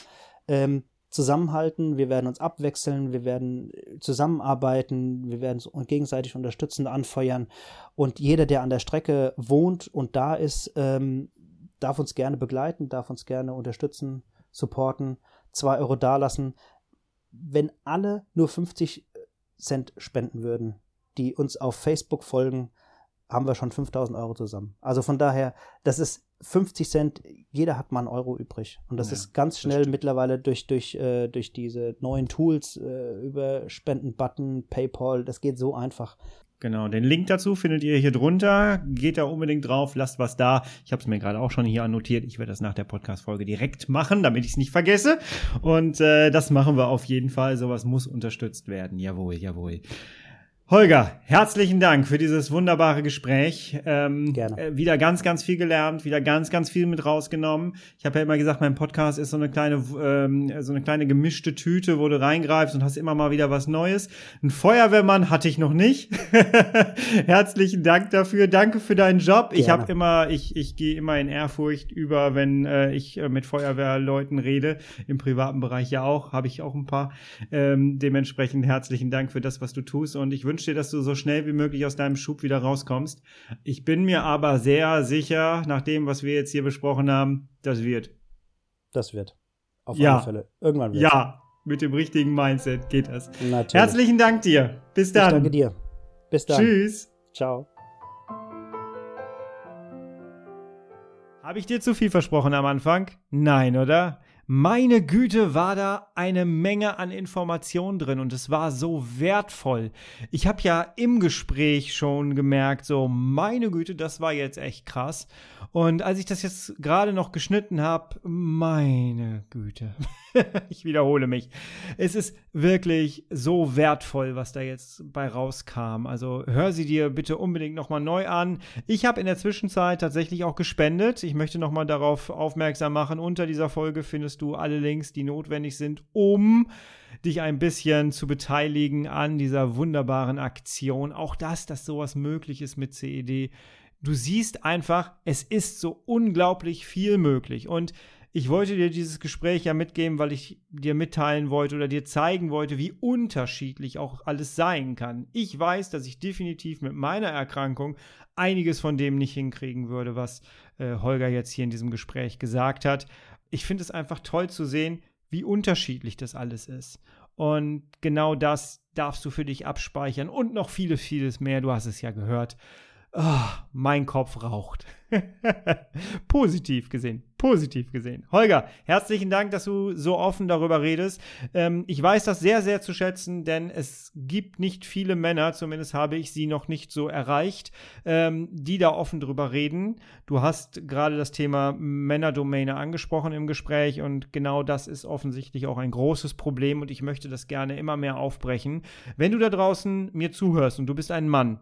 ähm, zusammenhalten, wir werden uns abwechseln, wir werden zusammenarbeiten, wir werden uns gegenseitig unterstützen, anfeuern. Und jeder, der an der Strecke wohnt und da ist, ähm, darf uns gerne begleiten, darf uns gerne unterstützen, supporten, zwei Euro dalassen. Wenn alle nur 50 Cent spenden würden, die uns auf Facebook folgen, haben wir schon 5000 Euro zusammen. Also von daher, das ist 50 Cent, jeder hat mal einen Euro übrig. Und das ja, ist ganz schnell mittlerweile durch, durch, äh, durch diese neuen Tools äh, über Spenden-Button, PayPal, das geht so einfach. Genau, den Link dazu findet ihr hier drunter. Geht da unbedingt drauf, lasst was da. Ich habe es mir gerade auch schon hier annotiert. Ich werde das nach der Podcast-Folge direkt machen, damit ich es nicht vergesse. Und äh, das machen wir auf jeden Fall. Sowas muss unterstützt werden. Jawohl, jawohl. Holger, herzlichen Dank für dieses wunderbare Gespräch. Ähm, Gerne. Äh, wieder ganz, ganz viel gelernt, wieder ganz, ganz viel mit rausgenommen. Ich habe ja immer gesagt, mein Podcast ist so eine kleine, ähm, so eine kleine gemischte Tüte, wo du reingreifst und hast immer mal wieder was Neues. Ein Feuerwehrmann hatte ich noch nicht. herzlichen Dank dafür. Danke für deinen Job. Gerne. Ich habe immer, ich, ich gehe immer in Ehrfurcht über, wenn äh, ich äh, mit Feuerwehrleuten rede. Im privaten Bereich ja auch, habe ich auch ein paar. Ähm, dementsprechend herzlichen Dank für das, was du tust und ich wünsche wünsche dir, dass du so schnell wie möglich aus deinem Schub wieder rauskommst. Ich bin mir aber sehr sicher, nach dem, was wir jetzt hier besprochen haben, das wird. Das wird. Auf ja. alle Fälle. Irgendwann wird. Ja, mit dem richtigen Mindset geht das. Natürlich. Herzlichen Dank dir. Bis dann. Ich danke dir. Bis dann. Tschüss. Ciao. Habe ich dir zu viel versprochen am Anfang? Nein, oder? Meine Güte, war da eine Menge an Informationen drin und es war so wertvoll. Ich habe ja im Gespräch schon gemerkt, so meine Güte, das war jetzt echt krass. Und als ich das jetzt gerade noch geschnitten habe, meine Güte, ich wiederhole mich. Es ist wirklich so wertvoll, was da jetzt bei rauskam. Also hör sie dir bitte unbedingt nochmal neu an. Ich habe in der Zwischenzeit tatsächlich auch gespendet. Ich möchte nochmal darauf aufmerksam machen. Unter dieser Folge findest du alle Links, die notwendig sind, um dich ein bisschen zu beteiligen an dieser wunderbaren Aktion. Auch das, dass sowas möglich ist mit CED. Du siehst einfach, es ist so unglaublich viel möglich. Und ich wollte dir dieses Gespräch ja mitgeben, weil ich dir mitteilen wollte oder dir zeigen wollte, wie unterschiedlich auch alles sein kann. Ich weiß, dass ich definitiv mit meiner Erkrankung einiges von dem nicht hinkriegen würde, was äh, Holger jetzt hier in diesem Gespräch gesagt hat. Ich finde es einfach toll zu sehen, wie unterschiedlich das alles ist. Und genau das darfst du für dich abspeichern und noch vieles, vieles mehr. Du hast es ja gehört. Oh, mein Kopf raucht. positiv gesehen, positiv gesehen. Holger, herzlichen Dank, dass du so offen darüber redest. Ähm, ich weiß das sehr, sehr zu schätzen, denn es gibt nicht viele Männer, zumindest habe ich sie noch nicht so erreicht, ähm, die da offen drüber reden. Du hast gerade das Thema Männerdomäne angesprochen im Gespräch und genau das ist offensichtlich auch ein großes Problem und ich möchte das gerne immer mehr aufbrechen. Wenn du da draußen mir zuhörst und du bist ein Mann,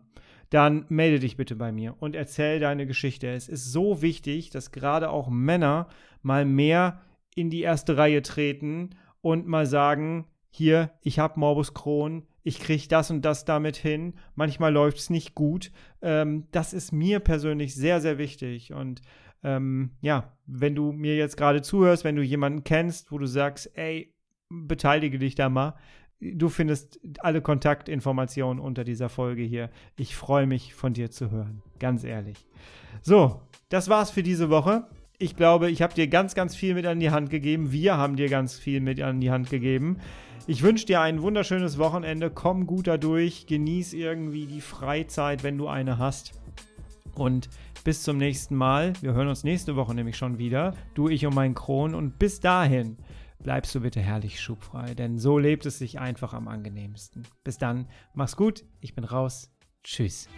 dann melde dich bitte bei mir und erzähl deine Geschichte. Es ist so wichtig, dass gerade auch Männer mal mehr in die erste Reihe treten und mal sagen, hier, ich habe Morbus Crohn, ich kriege das und das damit hin, manchmal läuft es nicht gut. Ähm, das ist mir persönlich sehr, sehr wichtig. Und ähm, ja, wenn du mir jetzt gerade zuhörst, wenn du jemanden kennst, wo du sagst, ey, beteilige dich da mal, Du findest alle Kontaktinformationen unter dieser Folge hier. Ich freue mich, von dir zu hören. Ganz ehrlich. So, das war's für diese Woche. Ich glaube, ich habe dir ganz, ganz viel mit an die Hand gegeben. Wir haben dir ganz viel mit an die Hand gegeben. Ich wünsche dir ein wunderschönes Wochenende. Komm gut dadurch. Genieß irgendwie die Freizeit, wenn du eine hast. Und bis zum nächsten Mal. Wir hören uns nächste Woche nämlich schon wieder. Du, ich und mein Kron. Und bis dahin bleibst du bitte herrlich schubfrei, denn so lebt es sich einfach am angenehmsten. Bis dann, mach's gut, ich bin raus. Tschüss.